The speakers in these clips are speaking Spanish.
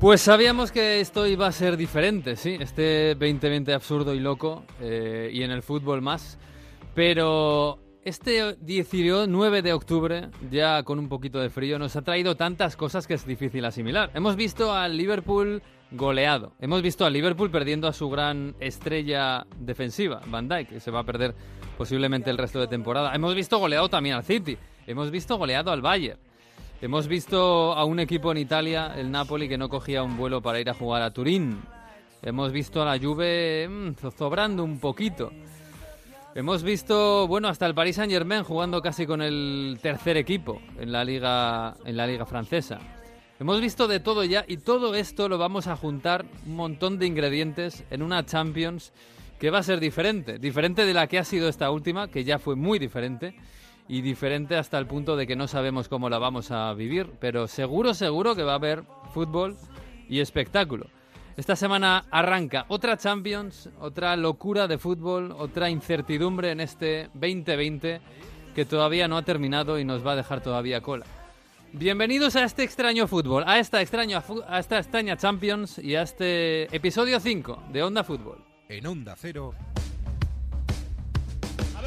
Pues sabíamos que esto iba a ser diferente, sí, este 2020 absurdo y loco, eh, y en el fútbol más, pero este 19 de octubre, ya con un poquito de frío, nos ha traído tantas cosas que es difícil asimilar. Hemos visto al Liverpool goleado, hemos visto al Liverpool perdiendo a su gran estrella defensiva, Van Dijk, que se va a perder posiblemente el resto de temporada. Hemos visto goleado también al City, hemos visto goleado al Bayern. Hemos visto a un equipo en Italia, el Napoli, que no cogía un vuelo para ir a jugar a Turín. Hemos visto a la Juve mmm, zozobrando un poquito. Hemos visto, bueno, hasta el Paris Saint-Germain jugando casi con el tercer equipo en la liga en la liga francesa. Hemos visto de todo ya y todo esto lo vamos a juntar un montón de ingredientes en una Champions que va a ser diferente, diferente de la que ha sido esta última, que ya fue muy diferente y diferente hasta el punto de que no sabemos cómo la vamos a vivir, pero seguro, seguro que va a haber fútbol y espectáculo. Esta semana arranca otra Champions, otra locura de fútbol, otra incertidumbre en este 2020 que todavía no ha terminado y nos va a dejar todavía cola. Bienvenidos a este extraño fútbol, a esta extraña, a esta extraña Champions y a este episodio 5 de Onda Fútbol. En Onda Cero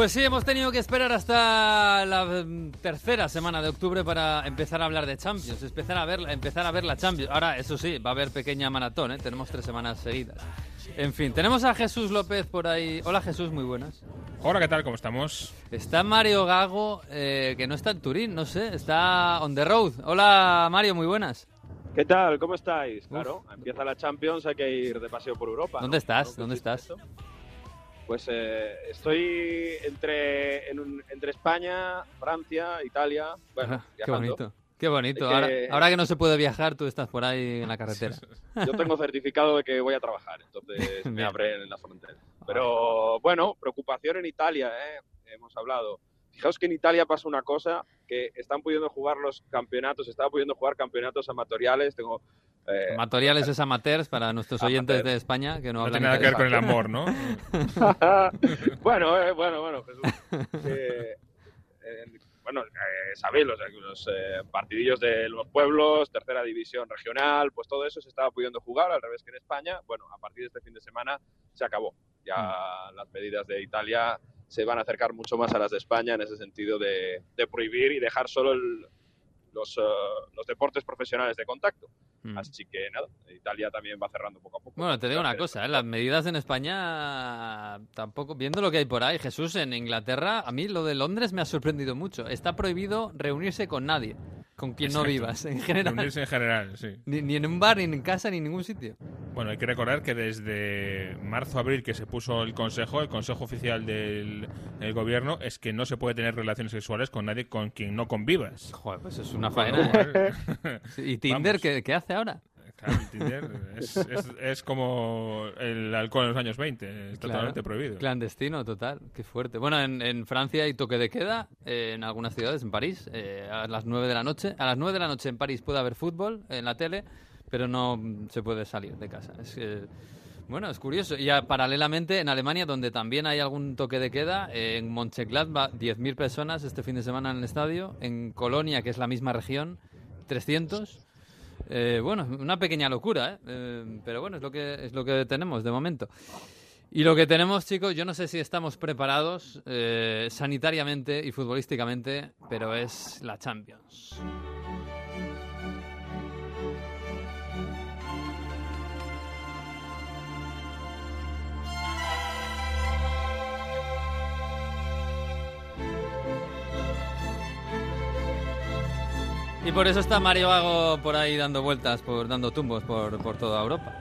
Pues sí, hemos tenido que esperar hasta la mm, tercera semana de octubre para empezar a hablar de Champions, empezar a ver, empezar a ver la Champions. Ahora, eso sí, va a haber pequeña maratón, ¿eh? tenemos tres semanas seguidas. En fin, tenemos a Jesús López por ahí. Hola Jesús, muy buenas. Hola, ¿qué tal? ¿Cómo estamos? Está Mario Gago, eh, que no está en Turín, no sé, está on the road. Hola Mario, muy buenas. ¿Qué tal? ¿Cómo estáis? Claro, empieza la Champions, hay que ir de paseo por Europa. ¿Dónde estás? ¿Dónde estás? Pues eh, estoy entre, entre España, Francia, Italia. Bueno, qué bonito. Qué bonito. Ahora, que no se puede viajar, tú estás por ahí en la carretera. Yo tengo certificado de que voy a trabajar, entonces me abren en la frontera. Pero bueno, preocupación en Italia, ¿eh? hemos hablado. Fijaos que en Italia pasa una cosa, que están pudiendo jugar los campeonatos, están pudiendo jugar campeonatos amatoriales. Tengo eh, Amatoriales es amateurs para nuestros oyentes de España que no, no tiene nada que ver con el amor, ¿no? bueno, eh, bueno, bueno, eh, bueno, sabéis, los, los partidillos de los pueblos, tercera división regional, pues todo eso se estaba pudiendo jugar, al revés que en España. Bueno, a partir de este fin de semana se acabó. Ya mm. las medidas de Italia se van a acercar mucho más a las de España en ese sentido de, de prohibir y dejar solo el, los, eh, los deportes profesionales de contacto. Mm. Así que nada, Italia también va cerrando poco a poco. Bueno, te digo una cosa, ¿eh? las medidas en España tampoco, viendo lo que hay por ahí, Jesús, en Inglaterra, a mí lo de Londres me ha sorprendido mucho. Está prohibido reunirse con nadie con quien no vivas, en general. en general, sí. Ni, en un bar, ni en casa, ni en ningún sitio. Bueno, hay que recordar que desde marzo-abril que se puso el consejo, el consejo oficial del, gobierno, es que no se puede tener relaciones sexuales con nadie con quien no convivas. Joder, pues es una faena. ¿eh? ¿Y Tinder ¿qué, qué hace ahora? es, como el alcohol en los años 20, es totalmente prohibido. Clandestino, total, qué fuerte. Bueno, en, Francia hay toque de queda, eh, en algunas ciudades, en París, eh, a las 9 de la noche. A las 9 de la noche en París puede haber fútbol en la tele, pero no se puede salir de casa. Bueno, es curioso. Y paralelamente en Alemania, donde también hay algún toque de queda, en Mönchengladbach 10.000 personas este fin de semana en el estadio. En Colonia, que es la misma región, 300. Eh, bueno, una pequeña locura, ¿eh? ¿eh? pero bueno, es lo, que, es lo que tenemos de momento. Y lo que tenemos, chicos, yo no sé si estamos preparados eh, sanitariamente y futbolísticamente, pero es la Champions. Y por eso está Mario Vago por ahí dando vueltas, por dando tumbos por, por toda Europa.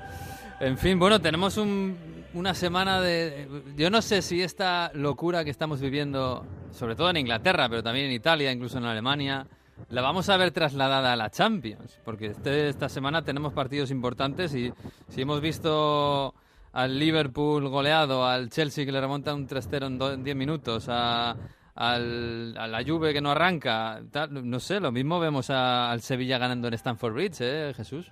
En fin, bueno, tenemos un una semana de... Yo no sé si esta locura que estamos viviendo, sobre todo en Inglaterra, pero también en Italia, incluso en Alemania, la vamos a ver trasladada a la Champions, porque este- esta semana tenemos partidos importantes y si hemos visto al Liverpool goleado, al Chelsea que le remonta un 3-0 en do- en 10 minutos, a, al- a la Juve que no arranca, tal, no sé, lo mismo vemos a- al Sevilla ganando en Stamford Bridge, ¿eh, Jesús?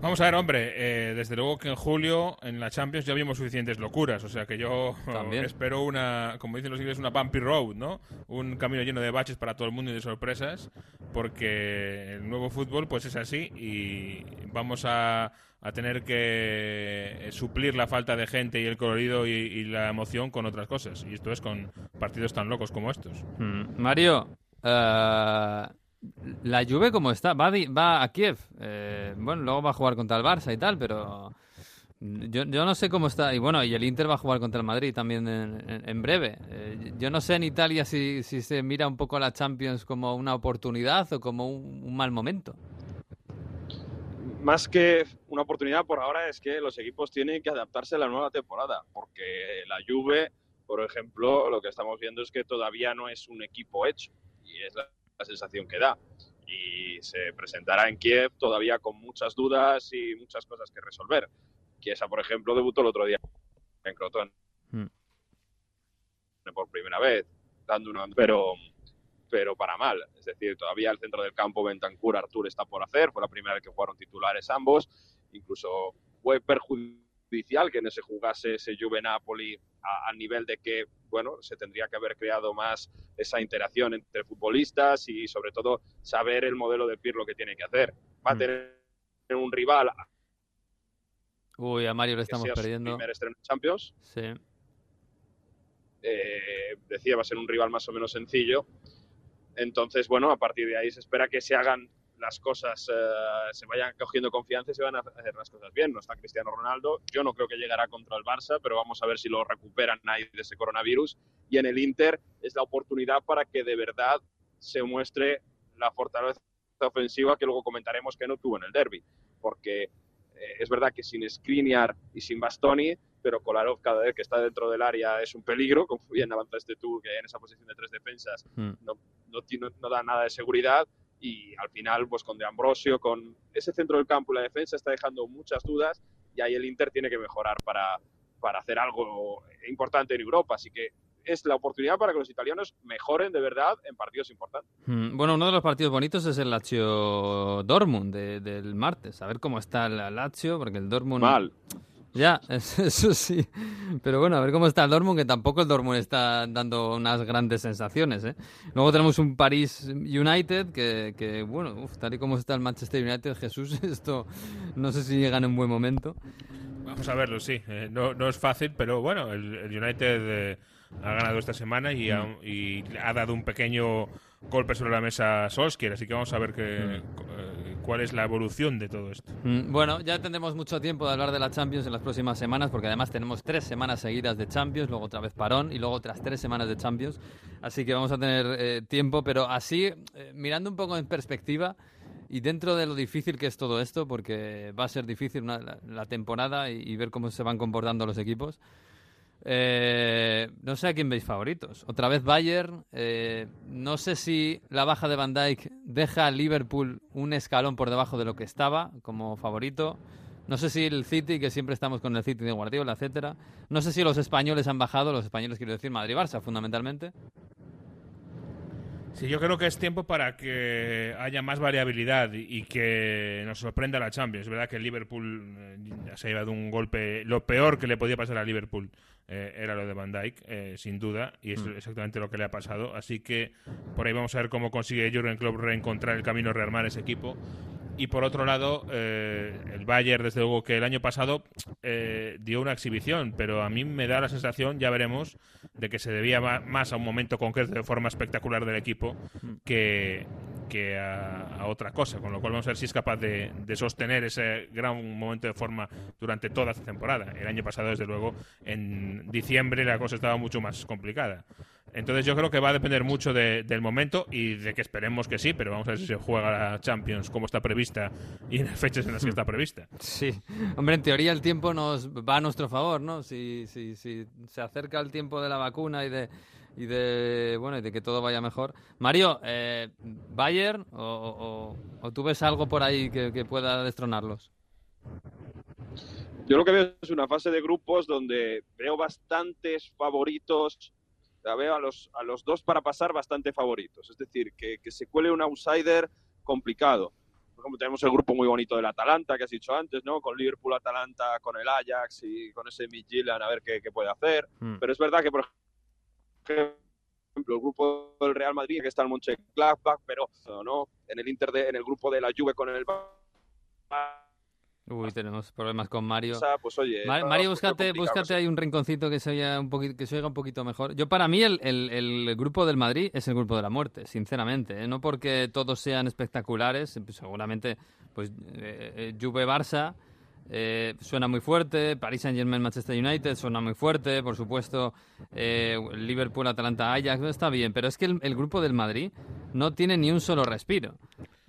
Vamos a ver, hombre, eh, desde luego que en julio en la Champions ya vimos suficientes locuras, o sea que yo También. espero una, como dicen los ingleses, una bumpy road, ¿no? Un camino lleno de baches para todo el mundo y de sorpresas, porque el nuevo fútbol pues es así y vamos a, a tener que suplir la falta de gente y el colorido y, la emoción con otras cosas, y esto es con partidos tan locos como estos. Mm, Mario, eh, la Juve cómo está, va, va a Kiev, Eh, bueno, luego va a jugar contra el Barça y tal, pero yo, yo no sé cómo está, y bueno, y el Inter va a jugar contra el Madrid también en, en- breve. Eh, yo no sé en Italia si, si se mira un poco a la Champions como una oportunidad o como un mal momento. Más que una oportunidad por ahora es que los equipos tienen que adaptarse a la nueva temporada, porque la Juve, por ejemplo, lo que estamos viendo es que todavía no es un equipo hecho y es la, la sensación que da. Y se presentará en Kiev todavía con muchas dudas y muchas cosas que resolver. Chiesa, por ejemplo, debutó el otro día en Crotone Mm. por primera vez, dando una pero pero para mal. Es decir, todavía el centro del campo, Bentancur, Artur está por hacer. Fue la primera vez que jugaron titulares ambos. Incluso fue perjudicial que no se jugase ese Juve Napoli a- al nivel de que, bueno, se tendría que haber creado más esa interacción entre futbolistas y, sobre todo, saber el modelo de Pirlo que tiene que hacer. Va a Mm. tener un rival Uy, a Mario le que estamos sea su perdiendo. primer estreno en Champions. Sí. eh, decía va a ser un rival más o menos sencillo. Entonces, bueno, a partir de ahí se espera que se hagan las cosas, eh, se vayan cogiendo confianza y se van a hacer las cosas bien. No está Cristiano Ronaldo, yo no creo que llegará contra el Barça, pero vamos a ver si lo recuperan ahí de ese coronavirus. Y en el Inter es la oportunidad para que de verdad se muestre la fortaleza ofensiva que luego comentaremos que no tuvo en el derby. Porque eh, es verdad que sin Skriniar y sin Bastoni, pero Kolarov cada vez que está dentro del área es un peligro, como bien avanzaste tú, que en esa posición de tres defensas Mm. no, no, no da nada de seguridad y al final pues con De Ambrosio, con ese centro del campo y la defensa está dejando muchas dudas y ahí el Inter tiene que mejorar para, para hacer algo importante en Europa, así que es la oportunidad para que los italianos mejoren de verdad en partidos importantes. Mm, Bueno, uno de los partidos bonitos es el Lazio Dortmund de- del martes. A ver cómo está el Lazio, porque el Dortmund. Mal. Ya, es- eso sí. Pero bueno, a ver cómo está el Dortmund, que tampoco el Dortmund está dando unas grandes sensaciones. ¿eh? Luego tenemos un Paris United que, que, bueno, uf, tal y como está el Manchester United, Jesús, esto no sé si llegan en buen momento. Vamos a verlo, sí. Eh, no, no es fácil, pero bueno, el, el United eh, ha ganado esta semana y ha, y ha dado un pequeño golpe sobre la mesa a Solskjaer, así que vamos a ver que, eh, cuál es la evolución de todo esto. Mm, Bueno, ya tendremos mucho tiempo de hablar de la Champions en las próximas semanas, porque además tenemos tres semanas seguidas de Champions, luego otra vez parón y luego otras tres semanas de Champions. Así que vamos a tener eh, tiempo, pero así, eh, mirando un poco en perspectiva y dentro de lo difícil que es todo esto, porque va a ser difícil una- la, la temporada y, y ver cómo se van comportando los equipos. Eh, no sé a quién veis favoritos. Otra vez Bayern. eh, no sé si la baja de Van Dijk deja a Liverpool un escalón por debajo de lo que estaba como favorito. No sé si el City, que siempre estamos con el City de Guardiola, etcétera. No sé si los españoles han bajado, los españoles quiero decir Madrid-Barça, fundamentalmente. Sí, yo creo que es tiempo para que haya más variabilidad y, que nos sorprenda la Champions. Es verdad que el Liverpool eh, se ha llevado un golpe. Lo peor que le podía pasar a Liverpool eh, era lo de Van Dijk, eh, sin duda, y es exactamente lo que le ha pasado. Así que por ahí vamos a ver cómo consigue Jurgen Klopp reencontrar el camino, rearmar ese equipo. Y por otro lado, eh, el Bayern, desde luego que el año pasado eh, dio una exhibición, pero a mí me da la sensación, ya veremos, de que se debía más a un momento concreto de forma espectacular del equipo que, que a, otra cosa, con lo cual vamos a ver si es capaz de, de, sostener ese gran momento de forma durante toda esta temporada. El año pasado, desde luego, en diciembre la cosa estaba mucho más complicada. Entonces yo creo que va a depender mucho del momento y de que esperemos que sí, pero vamos a ver si se juega la Champions como está prevista y en las fechas en las que está prevista. Sí, hombre, en teoría el tiempo nos va a nuestro favor, ¿no? Si, si, si se acerca el tiempo de la vacuna y de y de bueno y de que todo vaya mejor. Mario, eh, Bayern o, tú ves algo por ahí que pueda destronarlos? Yo lo que veo es una fase de grupos donde veo bastantes favoritos la veo a los, a los dos para pasar bastante favoritos. Es decir, que, se cuele un outsider complicado. Por ejemplo, tenemos el grupo muy bonito del Atalanta, que has dicho antes, ¿no? Con Liverpool, Atalanta, con el Ajax y con ese Midtjylland a ver qué, puede hacer. Hmm. Pero es verdad que, por ejemplo, el grupo del Real Madrid, que está el Mönchengladbach, pero no, en el Inter de, en el grupo de la Juve con el Uy, tenemos problemas con Mario. Pues, oye, Mario, búscate, búscate ahí un rinconcito que se oiga un poquito, que se oiga un poquito mejor. Yo para mí el, el, grupo del Madrid es el grupo de la muerte, sinceramente. ¿eh? No porque todos sean espectaculares, pues, seguramente, pues eh, eh, Juve Barça suena muy fuerte, Paris Saint Germain Manchester United suena muy fuerte, por supuesto, Liverpool Atalanta Ajax está bien, pero es que el grupo del Madrid no tiene ni un solo respiro.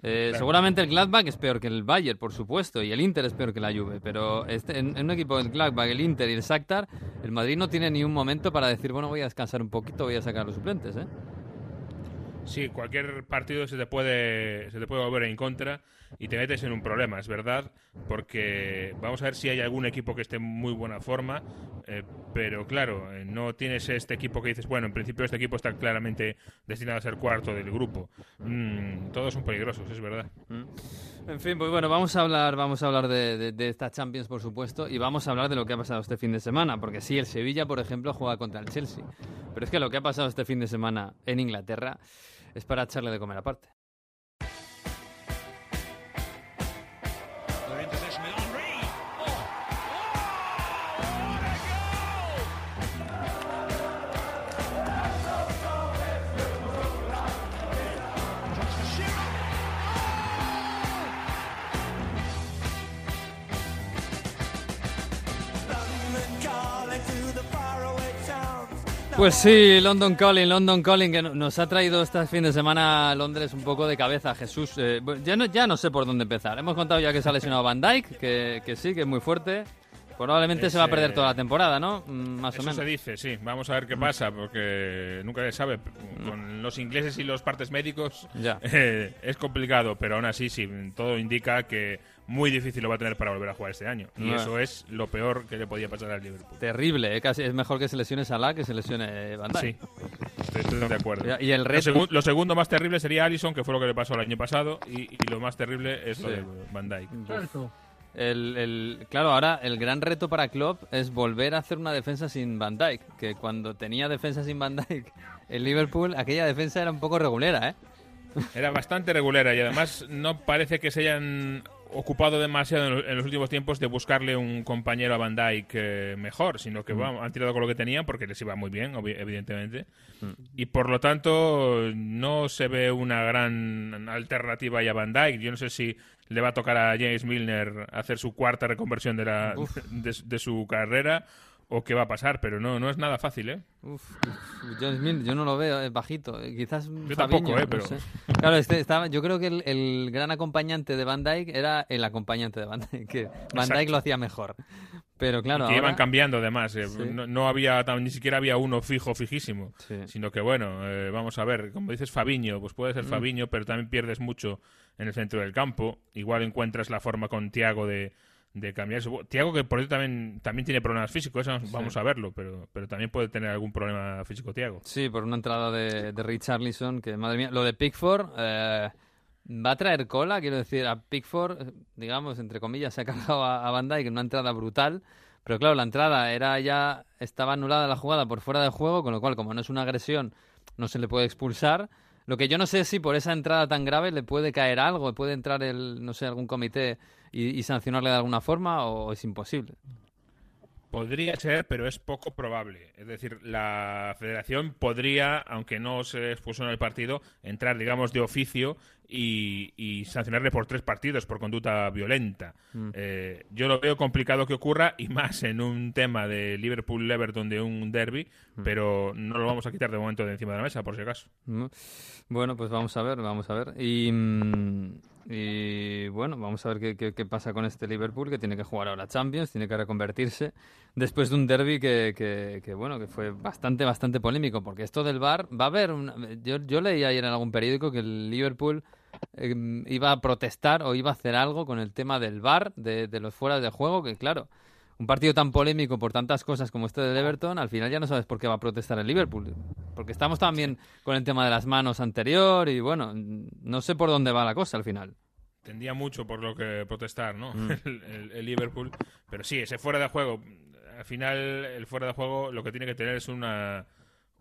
Eh, seguramente el Gladbach es peor que el Bayern, por supuesto, y el Inter es peor que la Juve, pero este, en, un equipo del Gladbach, el Inter y el Shakhtar, el Madrid no tiene ni un momento para decir, bueno, voy a descansar un poquito, voy a sacar los suplentes, ¿eh? Sí, cualquier partido se te puede se te puede volver en contra y te metes en un problema, es verdad, porque vamos a ver si hay algún equipo que esté en muy buena forma, eh, pero claro, eh, no tienes este equipo que dices, bueno, en principio este equipo está claramente destinado a ser cuarto del grupo. Mm, todos son peligrosos, es verdad. Mm. En fin, pues bueno, vamos a hablar, vamos a hablar de, de, esta Champions, por supuesto, y vamos a hablar de lo que ha pasado este fin de semana, porque sí, el Sevilla, por ejemplo, juega contra el Chelsea, pero es que lo que ha pasado este fin de semana en Inglaterra es para echarle de comer aparte. Pues sí, London Calling, London Calling, que nos ha traído este fin de semana a Londres un poco de cabeza, Jesús. Eh, ya, no, ya no sé por dónde empezar. Hemos contado ya que se ha lesionado Van Dyke, que, que sí, que es muy fuerte. Probablemente se va a perder toda la temporada, ¿no? Mm, más o menos. se dice, sí. Vamos a ver qué pasa, porque nunca se sabe. Con los ingleses y los partes médicos ya. Eh, es complicado, pero aún así, sí, todo indica que muy difícil lo va a tener para volver a jugar este año. Y eso es lo peor que le podía pasar al Liverpool. Terrible, ¿eh? Casi es mejor que se lesione Salah que se lesione Van Dijk. Sí, estoy, de acuerdo. Y el lo, segundo más terrible sería Allison, que fue lo que le pasó el año pasado, y, lo más terrible es lo de Van Dijk. El, el, claro, ahora el gran reto para Klopp es volver a hacer una defensa sin Van Dijk, que cuando tenía defensa sin Van Dijk el Liverpool, aquella defensa era un poco regulera, ¿eh? Era bastante regulera y además no parece que se hayan ocupado demasiado en los últimos tiempos de buscarle un compañero a Van Dyke eh, mejor, sino que mm. han tirado con lo que tenían porque les iba muy bien, evidentemente. Mm. Y por lo tanto, no se ve una gran alternativa a Van Dyke. Yo no sé si le va a tocar a James Milner hacer su cuarta reconversión de, la, de su carrera o qué va a pasar, pero no, no es nada fácil, ¿eh? Uf, yo no lo veo, es bajito. Eh, quizás yo tampoco, ¿eh? Pero... Claro, este, estaba, yo creo que el, gran acompañante de Van Dyke era el acompañante de Van Dyke, que Van Dyke lo hacía mejor. Pero claro, que iban cambiando además, eh, no, había ni siquiera había uno fijo fijísimo, sino que bueno, eh, vamos a ver, como dices Fabiño, pues puede ser mm. Fabiño, pero también pierdes mucho en el centro del campo. Igual encuentras la forma con Tiago de de cambiar eso. Tiago, que por eso también, también tiene problemas físicos, eso vamos a verlo, pero, pero también puede tener algún problema físico Tiago. Sí, por una entrada de, de Richarlison, que madre mía, lo de Pickford eh, va a traer cola, quiero decir, a Pickford, digamos, entre comillas, se ha cargado a, a Van Dijk en una entrada brutal, pero claro, la entrada era ya, estaba anulada la jugada por fuera de juego, con lo cual, como no es una agresión, no se le puede expulsar. Lo que yo no sé es si por esa entrada tan grave le puede caer algo, puede entrar el, no sé, algún comité y, sancionarle de alguna forma o es imposible? Podría ser, pero es poco probable. Es decir, la federación podría, aunque no se expuso en el partido, entrar, digamos, de oficio y, y sancionarle por tres partidos por conducta violenta. Mm. Eh, yo lo veo complicado que ocurra y más en un tema de Liverpool-Everton de un derby, Mm. pero no lo vamos a quitar de momento de encima de la mesa, por si acaso. Mm. Bueno, pues vamos a ver, vamos a ver. Y, y bueno, vamos a ver qué, qué- qué pasa con este Liverpool, que tiene que jugar ahora Champions, tiene que reconvertirse, después de un derby que, que, que, bueno, que fue bastante, bastante polémico, porque esto del VAR va a haber... una- yo, yo leí ayer en algún periódico que el Liverpool eh, iba a protestar o iba a hacer algo con el tema del VAR, de, de los fuera de juego, que claro... Un partido tan polémico por tantas cosas como este del Everton, al final ya no sabes por qué va a protestar el Liverpool. Porque estamos también con el tema de las manos anterior y bueno, no sé por dónde va la cosa al final. Tendría mucho por lo que protestar, ¿no? Mm. El, el- el Liverpool. Pero sí, ese fuera de juego. Al final, el fuera de juego lo que tiene que tener es una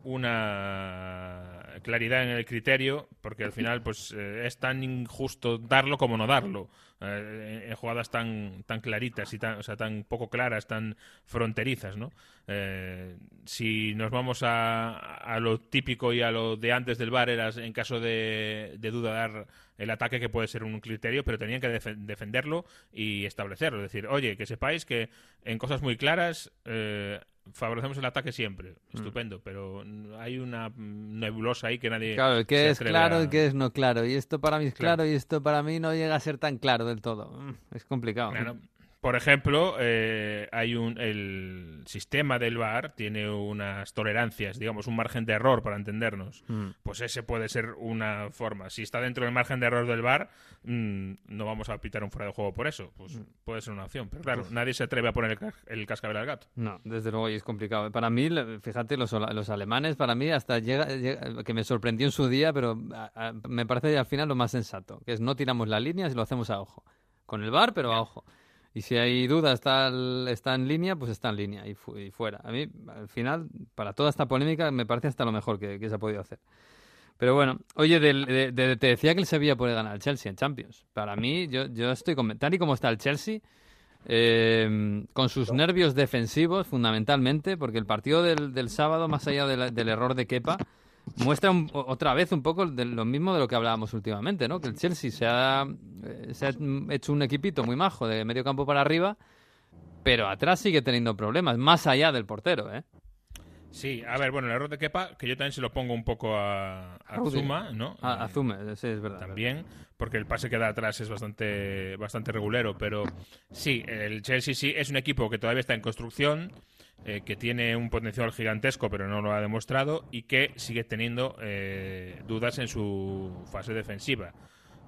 una claridad en el criterio, porque al final pues eh, es tan injusto darlo como no darlo. Eh, en, jugadas tan tan claritas y tan, o sea, tan poco claras, tan fronterizas, ¿no? Eh, si nos vamos a, a lo típico y a lo de antes del bar, en caso de, de duda dar el ataque que puede ser un criterio, pero tenían que defe- defenderlo y establecerlo. Es decir, oye, que sepáis que en cosas muy claras eh, favorecemos el ataque siempre. Estupendo, pero mm, hay una mm, nebulosa ahí que nadie. Claro, el que es claro a- y que es no claro. Y esto para mí es Claro. claro y esto para mí no llega a ser tan claro del todo. Mm, Es complicado. Claro. Por ejemplo, eh, hay un el sistema del VAR tiene unas tolerancias, digamos, un margen de error para entendernos. Mm. Pues ese puede ser una forma. Si está dentro del margen de error del VAR, mm, no vamos a pitar un fuera de juego por eso. Pues Mm. puede ser una opción. Pero claro, nadie se atreve a poner el, el cascabel al gato. No, desde luego y es complicado. Para mí, fíjate, los, los alemanes, para mí, hasta llega, llega- que me sorprendió en su día, pero a- a- me parece al final lo más sensato, que es no tiramos las líneas y lo hacemos a ojo. Con el bar, pero a ojo. Y si hay duda, está, está en línea, pues está en línea y, fu- y fuera. A mí, al final, para toda esta polémica, me parece hasta lo mejor que, se ha podido hacer. Pero bueno, oye, de- te decía que el Sevilla puede ganar al Chelsea en Champions. Para mí, yo, yo estoy con, tal y como está el Chelsea, eh, con sus nervios defensivos fundamentalmente, porque el partido del, del sábado, más allá del error de Kepa, muestra un- otra vez un poco de lo mismo de lo que hablábamos últimamente, ¿no? Que el Chelsea se ha, eh, se ha hecho un equipito muy majo de medio campo para arriba, pero atrás sigue teniendo problemas, más allá del portero, ¿eh? Sí, a ver, bueno, el error de Kepa, que yo también se lo pongo un poco a, a. Zuma, ¿no? A, a Zume, sí, es verdad. también, porque el pase que da atrás es bastante, bastante regulero, pero sí, el Chelsea sí es un equipo que todavía está en construcción, eh, que tiene un potencial gigantesco, pero no lo ha demostrado, y que sigue teniendo eh, dudas en su fase defensiva.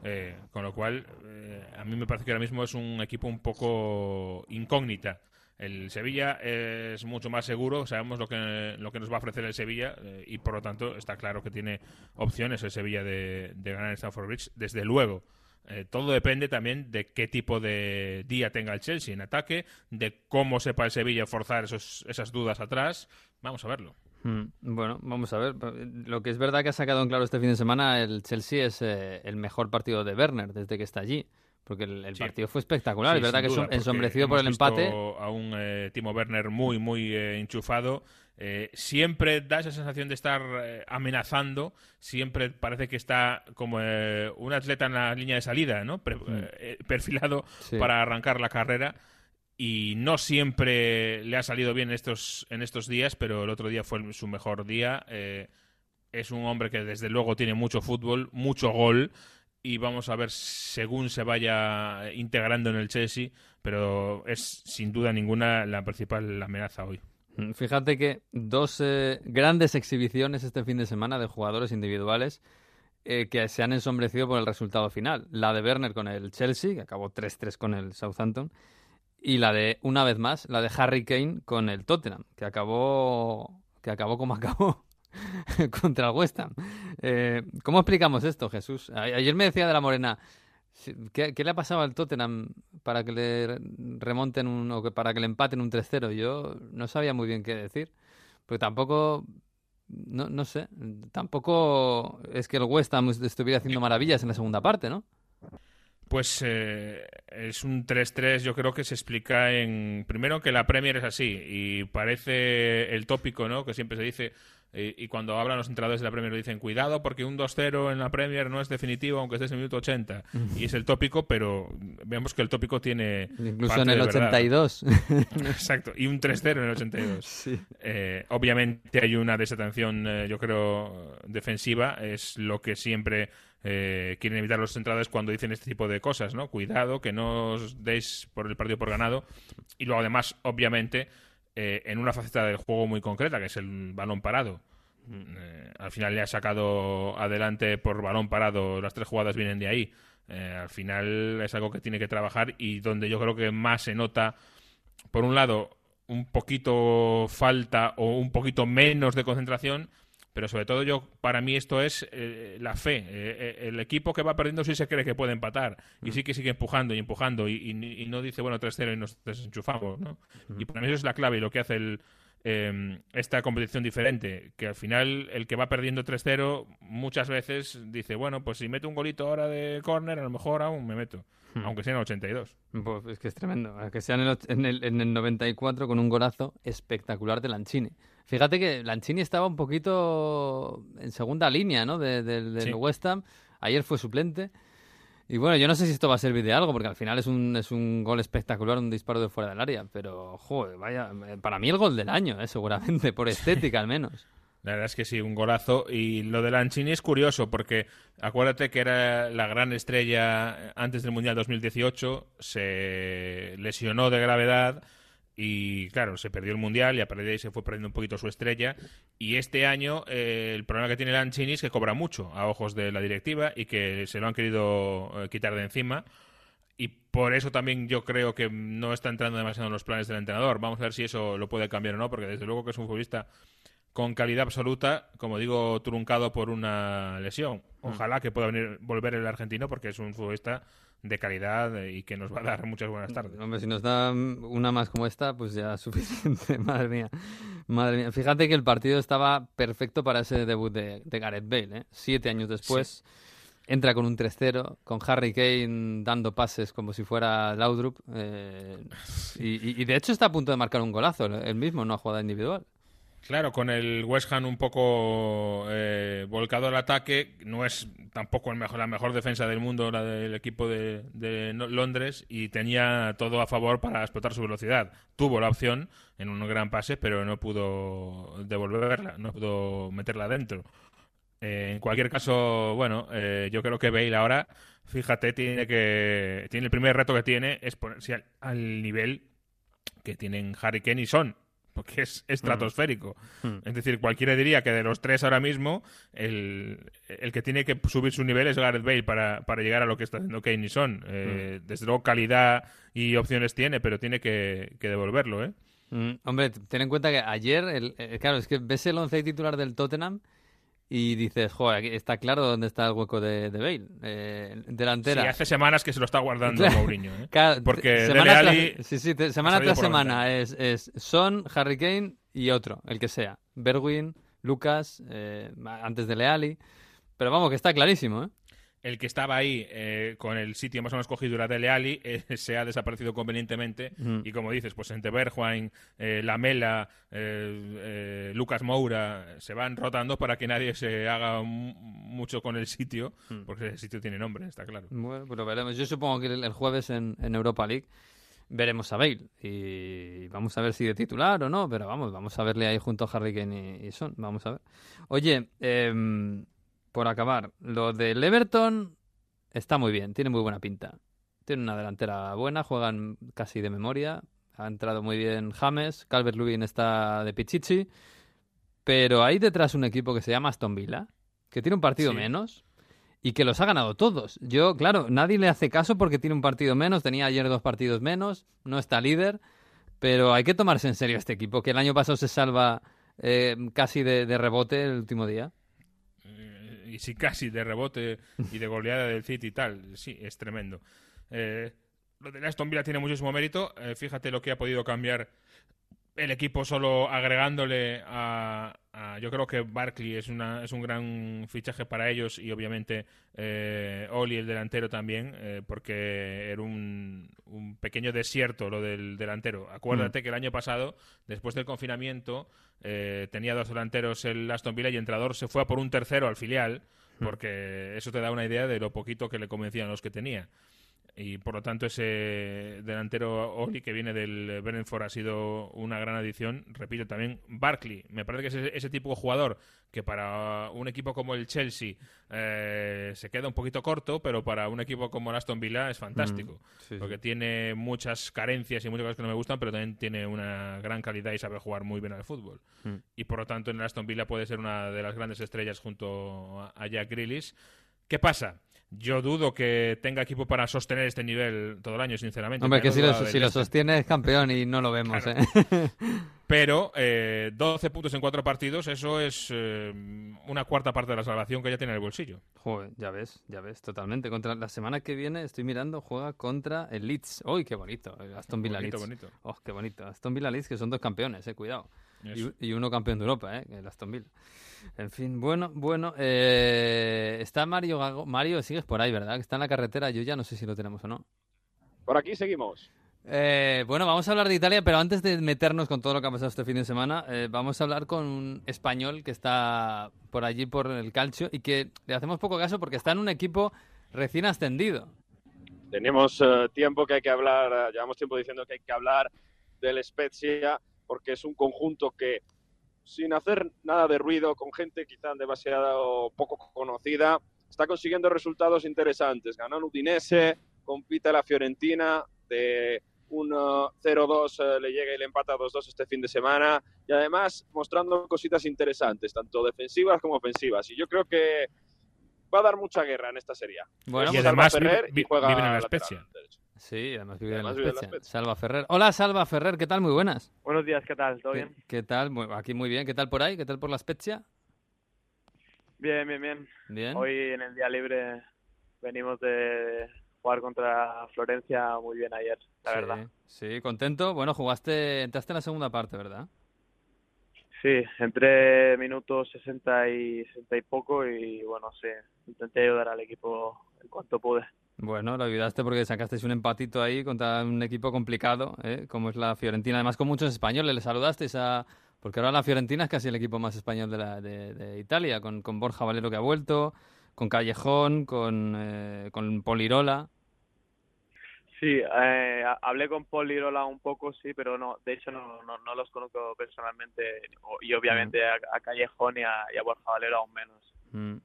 Eh, con lo cual, eh, a mí me parece que ahora mismo es un equipo un poco incógnita. El Sevilla es mucho más seguro, sabemos lo que, lo que nos va a ofrecer el Sevilla y por lo tanto está claro que tiene opciones el Sevilla de, ganar en Stamford Bridge, desde luego. Eh, todo depende también de qué tipo de día tenga el Chelsea en ataque, de cómo sepa el Sevilla forzar esos, esas dudas atrás. Vamos a verlo. Mm, Bueno, vamos a ver. Lo que es verdad que ha sacado en claro este fin de semana el Chelsea es eh, el mejor partido de Werner desde que está allí. Porque el, el Sí. partido fue espectacular. Sí, es verdad que duda, ensombrecido por el empate. A un eh, Timo Werner muy, muy enchufado. Eh, siempre da esa sensación de estar eh, amenazando. Siempre parece que está como eh, un atleta en la línea de salida, ¿no? Pre- perfilado Sí. para arrancar la carrera. Y no siempre le ha salido bien estos, en estos días, pero el otro día fue su mejor día. Es un hombre que desde luego tiene mucho fútbol, mucho gol y vamos a ver según se vaya integrando en el Chelsea, pero es sin duda ninguna la principal amenaza hoy. Mm, Fíjate que dos eh, grandes exhibiciones este fin de semana de jugadores individuales eh, que se han ensombrecido por el resultado final. La de Werner con el Chelsea, que acabó 3-3 con el Southampton, y la de, una vez más, la de Harry Kane con el Tottenham, que acabó, que acabó como acabó. contra el West Ham. Eh, ¿Cómo explicamos esto, Jesús? Ayer me decía de la Morena, ¿qué, le ha pasado al Tottenham para que le remonten un, o que para que le empaten un 3-0? Yo no sabía muy bien qué decir, porque tampoco, no, no sé, tampoco es que el West Ham estuviera haciendo maravillas en la segunda parte, ¿no? Pues eh, es un 3-3, yo creo que se explica en. Primero, que la Premier es así, y parece el tópico, ¿no? Que siempre se dice. Y, cuando hablan los entrenadores de la Premier dicen, cuidado porque un 2-0 en la Premier no es definitivo aunque estés en el minuto 80. Y es el tópico, pero vemos que el tópico tiene... Incluso en el 82. Exacto, y un 3-0 en el 82. Eh, obviamente hay una desatención, eh, yo creo, defensiva, es lo que siempre eh, quieren evitar los entrenadores cuando dicen este tipo de cosas, ¿no? Cuidado, que no os deis por el partido por ganado. Y luego además, obviamente eh, en una faceta del juego muy concreta, que es el balón parado. Eh, al final le ha sacado adelante por balón parado, las tres jugadas vienen de ahí. Eh, al final es algo que tiene que trabajar y donde yo creo que más se nota, por un lado, un poquito falta o un poquito menos de concentración pero sobre todo yo, para mí esto es eh, la fe. Eh, eh, el equipo que va perdiendo sí se cree que puede empatar y sí que sigue empujando y empujando y, no dice, bueno, 3-0 y nos desenchufamos, ¿no? Y para mí eso es la clave y lo que hace el, em, esta competición diferente, que al final el que va perdiendo 3-0 muchas veces dice, bueno, pues si meto un golito ahora de córner, a lo mejor aún me meto, aunque sea en el 82. Pues es que es tremendo, que sea en el, en el, en el 94 con un golazo espectacular de Lanchini. Fíjate que Lanchini estaba un poquito en segunda línea, ¿no? del West Ham. Ayer fue suplente. Y bueno, yo no sé si esto va a servir de algo, porque al final es un, es un gol espectacular, un disparo de fuera del área. Pero, joder, vaya, para mí el gol del año, ¿eh? seguramente, por estética al menos. La verdad es que sí, un golazo. Y lo de Lanchini es curioso, porque acuérdate que era la gran estrella antes del Mundial 2018, se lesionó de gravedad y claro, se perdió el mundial y a partir de ahí se fue perdiendo un poquito su estrella. Y este año eh, el problema que tiene Lanchini es que cobra mucho a ojos de la directiva y que se lo han querido eh, quitar de encima. Y por eso también yo creo que no está entrando demasiado en los planes del entrenador. Vamos a ver si eso lo puede cambiar o no, porque desde luego que es un futbolista con calidad absoluta, como digo, truncado por una lesión. Mm. Ojalá que pueda venir, volver el argentino, porque es un futbolista de calidad y que nos va a dar muchas buenas tardes. Hombre, si nos da una más como esta, pues ya suficiente. Madre mía. Madre mía. Fíjate que el partido estaba perfecto para ese debut de, Gareth Bale. ¿eh? Siete años después, entra con un 3-0, con Harry Kane dando pases como si fuera Laudrup. Eh, y, y, de hecho está a punto de marcar un golazo, él mismo, no ha jugada individual. Claro, con el West Ham un poco eh, volcado al ataque, no es tampoco la mejor defensa del mundo la del equipo de, Londres y tenía todo a favor para explotar su velocidad. Tuvo la opción en un gran pase, pero no pudo devolverla, no pudo meterla dentro. Eh, en cualquier caso, bueno, eh, yo creo que Bale ahora, fíjate, tiene que tiene el primer reto que tiene es ponerse al, al nivel que tienen Harry Kane y Son porque es estratosférico. Mm. Mm. Es decir, cualquiera diría que de los tres ahora mismo, el, que tiene que subir su nivel es Gareth Bale para, para llegar a lo que está haciendo Kane y Son. Eh, mm. Desde luego, calidad y opciones tiene, pero tiene que, devolverlo, ¿eh? hombre, ten en cuenta que ayer, el, eh, claro, es que ves el once titular del Tottenham y dices, joder, está claro dónde está el hueco de, de Bale. Eh, delantera. Sí, hace semanas que se lo está guardando Mourinho. ¿eh? Porque semana tras, sí, sí, semana tras semana es, es, Son, Harry Kane y otro, el que sea. Berwin, Lucas, eh, antes de Leali. Pero vamos, que está clarísimo, ¿eh? El que estaba ahí eh, con el sitio más o menos cogido era Dele Alli, eh, se ha desaparecido convenientemente. Y como dices, pues entre Bergwijn, eh, Lamela, Lucas Moura se van rotando para que nadie se haga mucho con el sitio, porque el sitio tiene nombre, está claro. Bueno, pero veremos. Yo supongo que el, jueves en, Europa League veremos a Bale y vamos a ver si de titular o no, pero vamos, vamos a verle ahí junto a Harry Kane y, Son, vamos a ver. Oye, eh, por acabar, lo del Everton está muy bien, tiene muy buena pinta. Tiene una delantera buena, juegan casi de memoria. Ha entrado muy bien James, Calvert Lewin está de Pichichi. Pero hay detrás un equipo que se llama Aston Villa, que tiene un partido menos y que los ha ganado todos. Yo, claro, nadie le hace caso porque tiene un partido menos, tenía ayer dos partidos menos, no está líder, pero hay que tomarse en serio este equipo, que el año pasado se salva eh, casi de rebote el último día y sí casi de rebote y de goleada del City y tal. Sí, es tremendo. Eh, lo de Aston Villa tiene muchísimo mérito. Eh, fíjate lo que ha podido cambiar el equipo solo agregándole a, yo creo que Barkley es una es un gran fichaje para ellos y obviamente eh, Oli el delantero también eh, porque era un, un, pequeño desierto lo del delantero acuérdate mm. que el año pasado después del confinamiento eh, tenía dos delanteros el Aston Villa y el entrenador se fue a por un tercero al filial mm. porque eso te da una idea de lo poquito que le convencían los que tenía y por lo tanto ese delantero Oli que viene del Brentford ha sido una gran adición. Repito también, Barkley, me parece que es ese, tipo de jugador que para un equipo como el Chelsea eh, se queda un poquito corto, pero para un equipo como el Aston Villa es fantástico, mm, porque tiene muchas carencias y muchas cosas que no me gustan, pero también tiene una gran calidad y sabe jugar muy bien al fútbol. Mm. Y por lo tanto en el Aston Villa puede ser una de las grandes estrellas junto a Jack Grealish. ¿Qué pasa? Yo dudo que tenga equipo para sostener este nivel todo el año, sinceramente. Hombre, que si, lo, si lo, sostiene es campeón y no lo vemos. ¿eh? Pero eh, 12 puntos en cuatro partidos, eso es eh, una cuarta parte de la salvación que ya tiene en el bolsillo. Joder, ya ves, ya ves, totalmente. Contra La semana que viene, estoy mirando, juega contra el Leeds. ¡Uy, qué bonito! Aston Villa bonito, Leeds. Bonito. ¡Oh, qué bonito! Aston Villa Leeds, que son dos campeones, eh, cuidado. Y, y, uno campeón de Europa, eh, el Aston Villa. En fin, bueno, bueno. Eh, está Mario Gago. Mario, sigues por ahí, ¿verdad? Que está en la carretera. Yo ya no sé si lo tenemos o no. Por aquí seguimos. Eh, bueno, vamos a hablar de Italia, pero antes de meternos con todo lo que ha pasado este fin de semana, eh, vamos a hablar con un español que está por allí por el calcio y que le hacemos poco caso porque está en un equipo recién ascendido. Tenemos tiempo que hay que hablar, llevamos tiempo diciendo que hay que hablar del Spezia porque es un conjunto que sin hacer nada de ruido, con gente quizá demasiado poco conocida, está consiguiendo resultados interesantes. Ganó en Udinese, compite la Fiorentina, de un 0-2 eh, le llega y le empata 2-2 este fin de semana, y además mostrando cositas interesantes, tanto defensivas como ofensivas. Y yo creo que va a dar mucha guerra en esta serie. Bueno, y además vive, en la especie. Sí, además vive, en, la Salva Ferrer. Hola, Salva Ferrer, ¿qué tal? Muy buenas. Buenos días, ¿qué tal? ¿Todo bien? ¿Qué tal? Aquí muy bien. ¿Qué tal por ahí? ¿Qué tal por la Spezia? Bien, bien, bien. Bien. Hoy en el día libre venimos de jugar contra Florencia muy bien ayer, la verdad. Sí, contento. Bueno, jugaste, entraste en la segunda parte, ¿verdad? Sí, entré minutos 60 y 60 y poco y bueno, sí, intenté ayudar al equipo en cuanto pude. Bueno, lo ayudaste porque sacasteis un empatito ahí contra un equipo complicado, ¿eh? como es la Fiorentina. Además, con muchos españoles. Le saludasteis a. Porque ahora la Fiorentina es casi el equipo más español de, la, de, Italia, con, con, Borja Valero que ha vuelto, con Callejón, con, eh, con Polirola. Sí, eh, hablé con Polirola un poco, sí, pero no, de hecho no, no, los conozco personalmente y obviamente mm. a, Callejón y a, Borja Valero aún menos. Mm.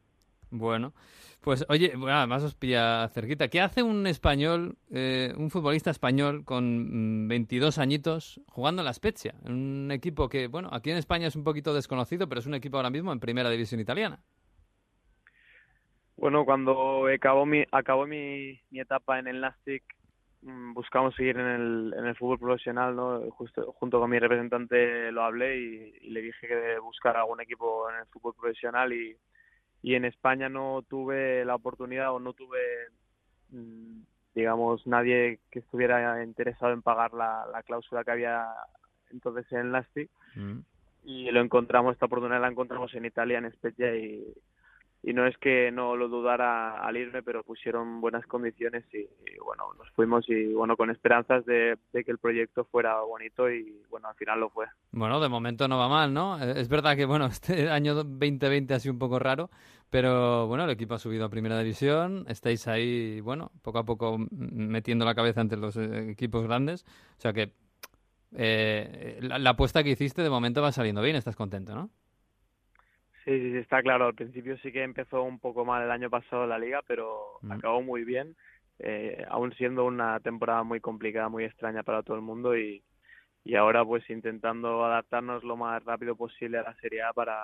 Bueno, pues oye, además os pilla cerquita. ¿Qué hace un español, eh, un futbolista español con 22 mm, añitos jugando en la Spezia? Un equipo que, bueno, aquí en España es un poquito desconocido, pero es un equipo ahora mismo en primera división italiana. Bueno, cuando acabó mi, acabó mi, etapa en el Nastic, mm, buscamos seguir en el, en el fútbol profesional, ¿no? Justo, junto con mi representante lo hablé y, y le dije que buscar algún equipo en el fútbol profesional y y en España no tuve la oportunidad o no tuve mm, digamos nadie que estuviera interesado en pagar la, cláusula que había entonces en Lasti mm. y lo encontramos esta oportunidad la encontramos en Italia en Spezia y, y no es que no lo dudara al irme, pero pusieron buenas condiciones y, bueno, nos fuimos y bueno, con esperanzas de, que el proyecto fuera bonito y bueno, al final lo fue. Bueno, de momento no va mal, ¿no? Es verdad que bueno, este año 2020 ha sido un poco raro, pero bueno, el equipo ha subido a primera división, estáis ahí, bueno, poco a poco metiendo la cabeza entre los eh, equipos grandes, o sea que eh, la apuesta que hiciste de momento va saliendo bien, estás contento, ¿no? Sí, sí, está claro. Al principio sí que empezó un poco mal el año pasado la liga, pero acabó muy bien, eh, aún siendo una temporada muy complicada, muy extraña para todo el mundo y, y ahora pues intentando adaptarnos lo más rápido posible a la Serie A para,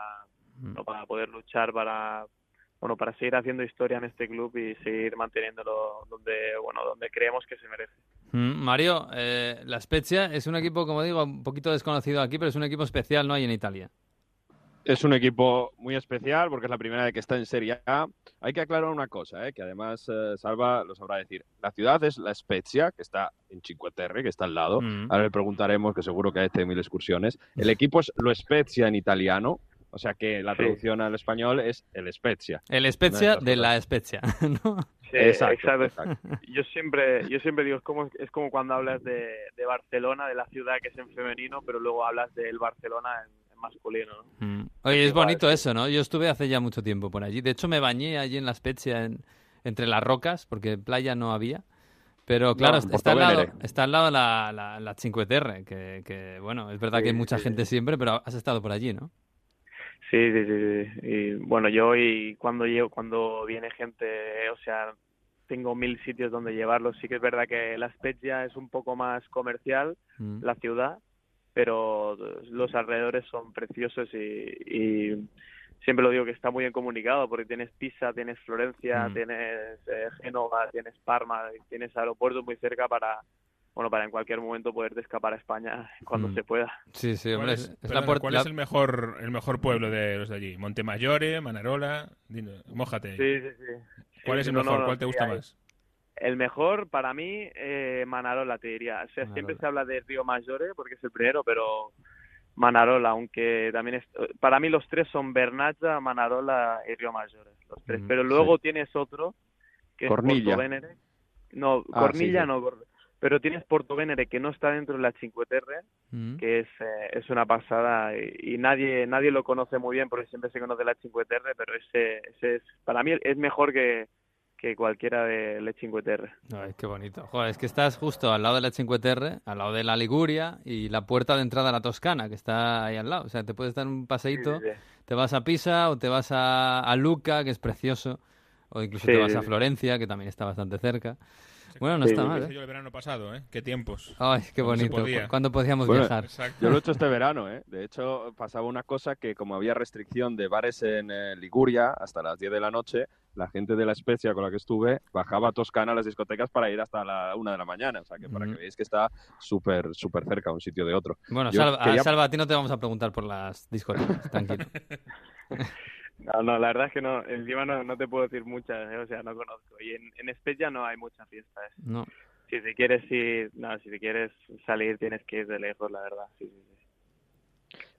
para poder luchar para bueno para seguir haciendo historia en este club y seguir manteniéndolo donde bueno donde creemos que se merece. Mario, eh, la Spezia es un equipo como digo un poquito desconocido aquí, pero es un equipo especial, ¿no? hay en Italia. Es un equipo muy especial porque es la primera vez que está en Serie A. Hay que aclarar una cosa, ¿eh? que además eh, Salva lo sabrá decir. La ciudad es La Spezia, que está en Cinque Terre, que está al lado. Mm. Ahora le preguntaremos, que seguro que ha mil excursiones. El equipo es Lo Spezia en italiano, o sea que la Sí. traducción al español es El Spezia. El Spezia de la Spezia, ¿no? Sí, Exacto, exacto. exacto. Yo siempre, yo siempre digo, es como, es como cuando hablas de, de Barcelona, de la ciudad que es en femenino, pero luego hablas del Barcelona en, en masculino. ¿no? Mm. Oye, es bonito eso, ¿no? Yo estuve hace ya mucho tiempo por allí. De hecho, me bañé allí en la Spezia, en- entre las rocas, porque playa no había. Pero claro, está, al lado, está al lado la, la, la Cinque Terre, que, que, bueno, es verdad que hay mucha sí, gente sí. siempre, pero has estado por allí, ¿no? Sí, sí, sí, sí. Y bueno, yo y cuando llego, cuando viene gente, o sea, tengo mil sitios donde llevarlos. Sí que es verdad que la Spezia es un poco más comercial, Mm. la ciudad, pero los alrededores son preciosos y, y siempre lo digo que está muy bien comunicado porque tienes Pisa, tienes Florencia, Mm. tienes eh, Génova, tienes Parma, y tienes aeropuertos muy cerca para bueno para en cualquier momento poderte escapar a España cuando Mm. se pueda. Sí, sí, ¿Cuál hombre, es, es, es perdona, la puerta... ¿cuál es el mejor, el mejor pueblo de los de allí? ¿Montemaggiore, Manarola? Dino, mójate. Sí, sí, sí. ¿Cuál Sí, es el no, mejor? no, ¿Cuál te sí, gusta hay- más? El mejor para mí, eh, Manarola, te diría. O sea, siempre se habla de Río Maggiore porque es el primero, pero Manarola, aunque también es, para mí los tres son Bernazza, Manarola y Río Maggiore, los tres. Ujú, pero luego tienes otro que Cornilla. es Portovenere. No, Ah, Cornilla sí, sí. no, pero tienes Portovenere que no está dentro de la Cinque Terre, Mm. que es, eh, es una pasada y, y nadie nadie lo conoce muy bien porque siempre se conoce la Cinque Terre, pero ese, ese es para mí es mejor que, que cualquiera de la Cinque Terre. Ay, qué bonito. Joder, es que estás justo al lado de la Cinque Terre, al lado de la Liguria y la puerta de entrada a la Toscana, que está ahí al lado. O sea, te puedes dar un paseíto, Sí, sí, sí. te vas a Pisa o te vas a, a Luca, que es precioso, o incluso te vas a. Florencia, que también está bastante cerca. Bueno, no Sí, está mal, ¿eh? yo el verano pasado, ¿eh? Qué tiempos. Ay, qué Cuando bonito. podía. ¿Cuándo podíamos Bueno, viajar? Exacto. Yo lo he hecho este verano, ¿eh? De hecho, pasaba una cosa que como había restricción de bares en eh, Liguria hasta las 10 de la noche, la gente de la Especia con la que estuve bajaba a Toscana a las discotecas para ir hasta la 1 de la mañana. O sea, que para que veáis que está súper, súper cerca un sitio de otro. Bueno, Yo Salva, a- quería- Salva, a ti no te vamos a preguntar por las discotecas, tranquilo. No, no, la verdad es que no, encima no, no te puedo decir muchas, ¿eh? o sea, no conozco. Y en, en Spezia no hay muchas fiestas. No. Si te quieres ir, no, si te quieres salir tienes que ir de lejos, la verdad. Sí, sí, sí.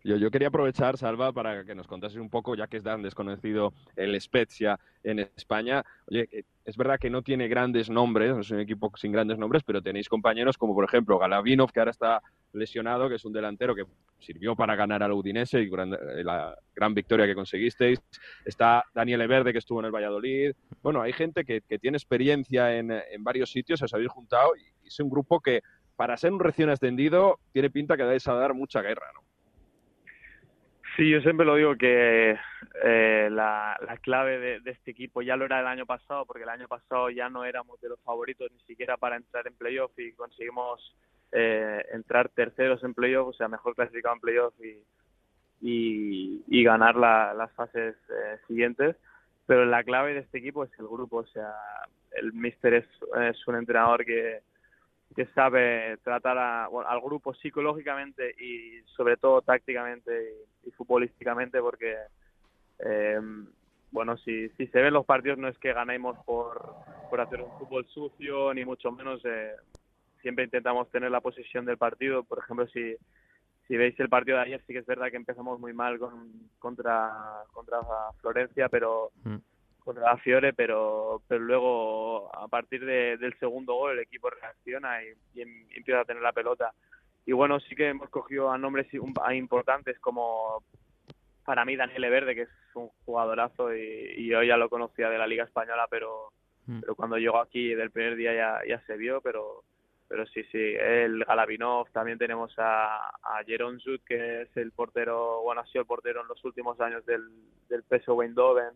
Yo, quería aprovechar, Salva, para que nos contases un poco, ya que es tan desconocido el Spezia en España. Oye, que es verdad que no tiene grandes nombres, es un equipo sin grandes nombres, pero tenéis compañeros como, por ejemplo, Galavinov, que ahora está lesionado, que es un delantero que sirvió para ganar al Udinese y eh, la gran victoria que conseguisteis. Está Daniel Verde, que estuvo en el Valladolid. Bueno, hay gente que, tiene experiencia en, varios sitios, os habéis juntado y es un grupo que, para ser un recién ascendido, tiene pinta que vais a dar mucha guerra, ¿no? Sí, yo siempre lo digo que eh, la, la clave de, este equipo ya lo era el año pasado, porque el año pasado ya no éramos de los favoritos ni siquiera para entrar en playoff y conseguimos eh, entrar terceros en playoff, o sea, mejor clasificado en playoff y, y, ganar la- las fases eh, siguientes. Pero la clave de este equipo es el grupo, o sea, el míster es, es un entrenador que, que sabe tratar a- bueno, al grupo psicológicamente y sobre todo tácticamente y, futbolísticamente porque eh, bueno si, si se ven los partidos no es que ganemos por, por hacer un fútbol sucio ni mucho menos eh, siempre intentamos tener la posesión del partido por ejemplo si si veis el partido de ayer sí que es verdad que empezamos muy mal con, contra contra Florencia pero Mm. Contra la Fiore, pero, pero luego a partir de- del segundo gol el equipo reacciona y, y em- empieza a tener la pelota. Y bueno, sí que hemos cogido a nombres a importantes como para mí Daniel Verde, que es un jugadorazo y, y yo ya lo conocía de la Liga Española, pero, Mm. pero cuando llegó aquí del primer día ya, ya se vio, pero pero sí, sí, el Galavinov, también tenemos a, a Jeroen Zut, que es el portero, bueno, ha sido el portero en los últimos años del, del PSV Eindhoven,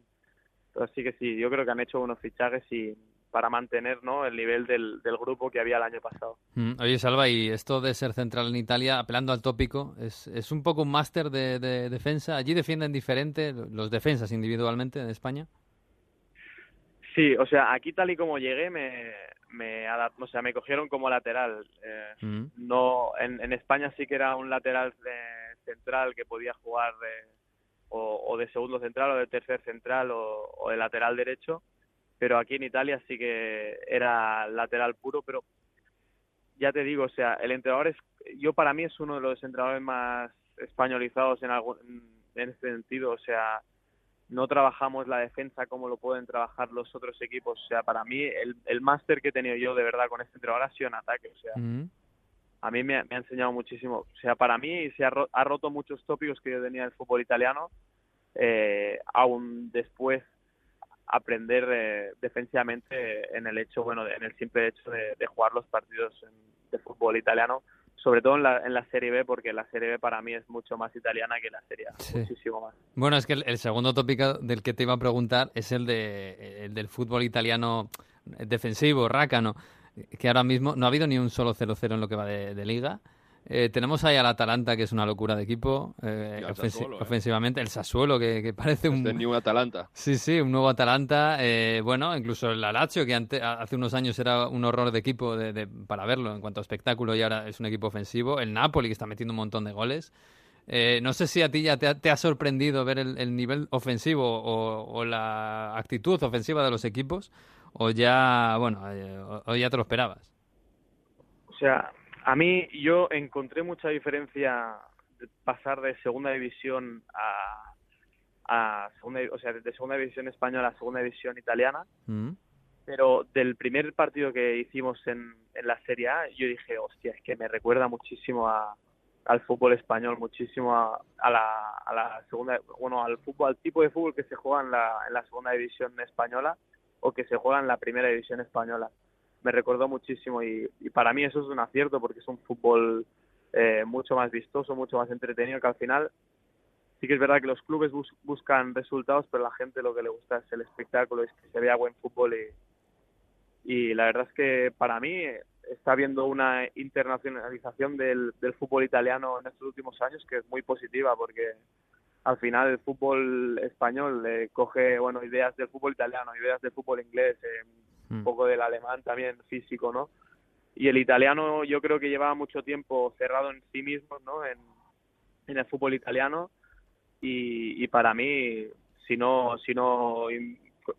Así que sí, yo creo que han hecho unos fichajes y para mantener ¿no? el nivel del, del grupo que había el año pasado. Mm, Oye, Salva, y esto de ser central en Italia, apelando al tópico, ¿es, es un poco un máster de, de defensa? ¿Allí defienden diferente los defensas individualmente en España? Sí, o sea, aquí tal y como llegué me, me o sea, me cogieron como lateral. Eh, Mm. no, en, en España sí que era un lateral eh, central que podía jugar de, o, de segundo central o de tercer central o, de lateral derecho, pero aquí en Italia sí que era lateral puro, pero ya te digo, o sea, el entrenador es, yo para mí es uno de los entrenadores más españolizados en, algún, en este sentido, o sea, no trabajamos la defensa como lo pueden trabajar los otros equipos, o sea, para mí el, el máster que he tenido yo de verdad con este entrenador ha sido en ataque, o sea. A mí me, ha- me ha enseñado muchísimo. O sea, para mí se ha, ha roto muchos tópicos que yo tenía del fútbol italiano, eh, aún después aprender eh, defensivamente en el hecho, bueno, en el simple hecho de, de jugar los partidos en- de fútbol italiano, sobre todo en la, en la Serie B, porque la Serie B para mí es mucho más italiana que la Serie A, Sí. muchísimo más. Bueno, es que el, el segundo tópico del que te iba a preguntar es el, de, el del fútbol italiano defensivo, rácano, que ahora mismo no ha habido ni un solo 0-0 en lo que va de, de liga. Eh, tenemos ahí al Atalanta, que es una locura de equipo, eh, al ofensi- Sassuolo, ¿eh? ofensivamente. El Sassuolo, que, que parece un... Este New Atalanta. Sí, sí, un nuevo Atalanta. eh, bueno, incluso el Lazio, que ante- hace unos años era un horror de equipo de, de- para verlo en cuanto a espectáculo y ahora es un equipo ofensivo. El Napoli, que está metiendo un montón de goles. Eh, no sé si a ti ya te ha, te ha sorprendido ver el, el nivel ofensivo o, o la actitud ofensiva de los equipos, o ya, bueno, eh, o, o ya te lo esperabas. O sea, a mí yo encontré mucha diferencia de pasar de segunda división a, a segunda, o sea, de segunda división española a segunda división italiana, Mm. pero del primer partido que hicimos en, en la Serie A, yo dije, hostia, es que me recuerda muchísimo a, al fútbol español, muchísimo a, a la, a la segunda, bueno, al fútbol, al tipo de fútbol que se juega en la, en la segunda división española o que se juega en la primera división española. Me recordó muchísimo y, y para mí eso es un acierto porque es un fútbol eh, mucho más vistoso, mucho más entretenido que al final sí que es verdad que los clubes bus- buscan resultados, pero la gente lo que le gusta es el espectáculo, es que se vea buen fútbol y, y la verdad es que para mí está habiendo una internacionalización del fútbol italiano en estos últimos años que es muy positiva porque al final el fútbol español eh, coge bueno ideas del fútbol italiano, ideas del fútbol inglés, eh, un Mm. poco del alemán también físico, ¿no? Y el italiano yo creo que llevaba mucho tiempo cerrado en sí mismo, ¿no? En, en el fútbol italiano y, y para mí si no si no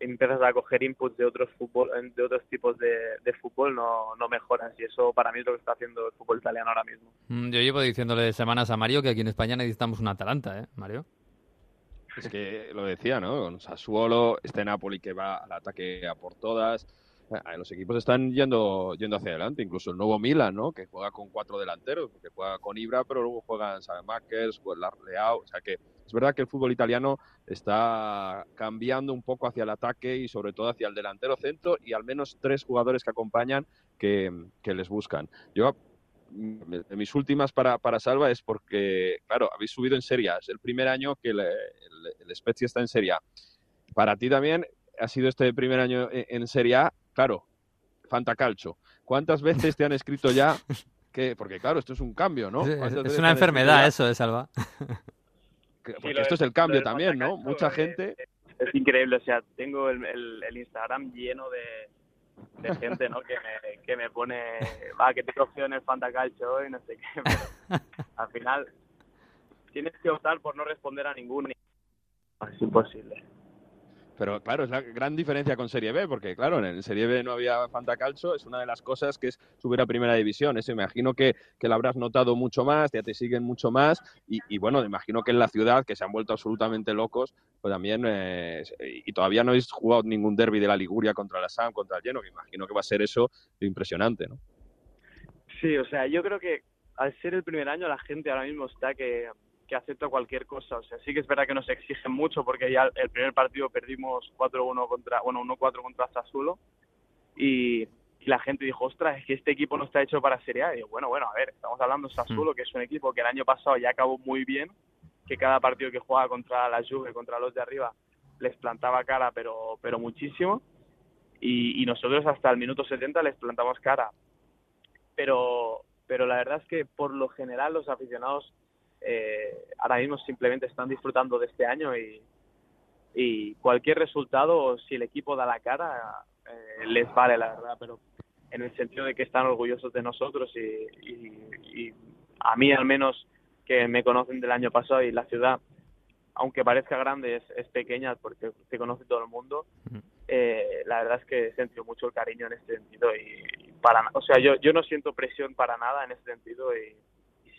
empiezas a coger inputs de otros fútbol de otros tipos de, de fútbol no, no mejoras y eso para mí es lo que está haciendo el fútbol italiano ahora mismo. Mm, Yo llevo diciéndole semanas a Mario que aquí en España necesitamos un Atalanta, ¿eh, Mario? Es que lo decía, ¿no? Con Sassuolo, este Napoli que va al ataque a por todas. Los equipos están yendo, yendo hacia adelante, incluso el nuevo Milan, ¿no? Que juega con cuatro delanteros, porque juega con Ibra, pero luego juegan Sabemakers, Leao. O sea que es verdad que el fútbol italiano está cambiando un poco hacia el ataque y sobre todo hacia el delantero centro y al menos tres jugadores que acompañan que, que les buscan. Yo de mis últimas para, para Salva es porque, claro, habéis subido en Serie. Es el primer año que el, el, Spezia está en Serie A. Para ti también ha sido este primer año en Serie A. Claro, Fantacalcio. ¿Cuántas veces te han escrito ya que, porque claro, esto es un cambio, ¿no? Es, ¿Cuántas es veces una enfermedad eso, ¿eh, Salva? que- porque esto es el cambio también, ¿no? Mucha gente. Es increíble, o sea, tengo el, el, el Instagram lleno de, de gente, ¿no? Que me, que me pone, va, que te cogió en el Fantacalcio hoy, no sé qué, pero al final tienes que optar por no responder a ninguno. Es imposible. Pero claro, es la gran diferencia con Serie B, porque claro, en Serie B no había Fantacalcio, es una de las cosas que es subir a Primera División. Eso imagino que, que lo habrás notado mucho más, ya te siguen mucho más, y, y bueno, imagino que en la ciudad, que se han vuelto absolutamente locos, pues también, eh, y todavía no habéis jugado ningún derby de la Liguria contra la SAM, contra el Lleno, que imagino que va a ser eso impresionante, ¿no? Sí, o sea, yo creo que al ser el primer año la gente ahora mismo está que, que acepta cualquier cosa. O sea, sí que es verdad que nos exigen mucho porque ya el primer partido perdimos 4-1 contra, bueno, 1-4 contra Sassuolo y, y la gente dijo, ostras, es que este equipo no está hecho para Serie A. Y digo, bueno, bueno, a ver, estamos hablando de Sassuolo, que es un equipo que el año pasado ya acabó muy bien, que cada partido que juega contra la Juve, contra los de arriba, les plantaba cara, pero, pero muchísimo. Y, y nosotros hasta el minuto 70 les plantamos cara. Pero, pero la verdad es que por lo general los aficionados eh, ahora mismo simplemente están disfrutando de este año y, y cualquier resultado, si el equipo da la cara, eh, les vale, la verdad, pero en el sentido de que están orgullosos de nosotros y, y, y a mí al menos que me conocen del año pasado y la ciudad, aunque parezca grande, es, es pequeña porque se conoce todo el mundo. Eh, la verdad es que he sentido mucho el cariño en este sentido y, y para, o sea, yo, yo no siento presión para nada en ese sentido y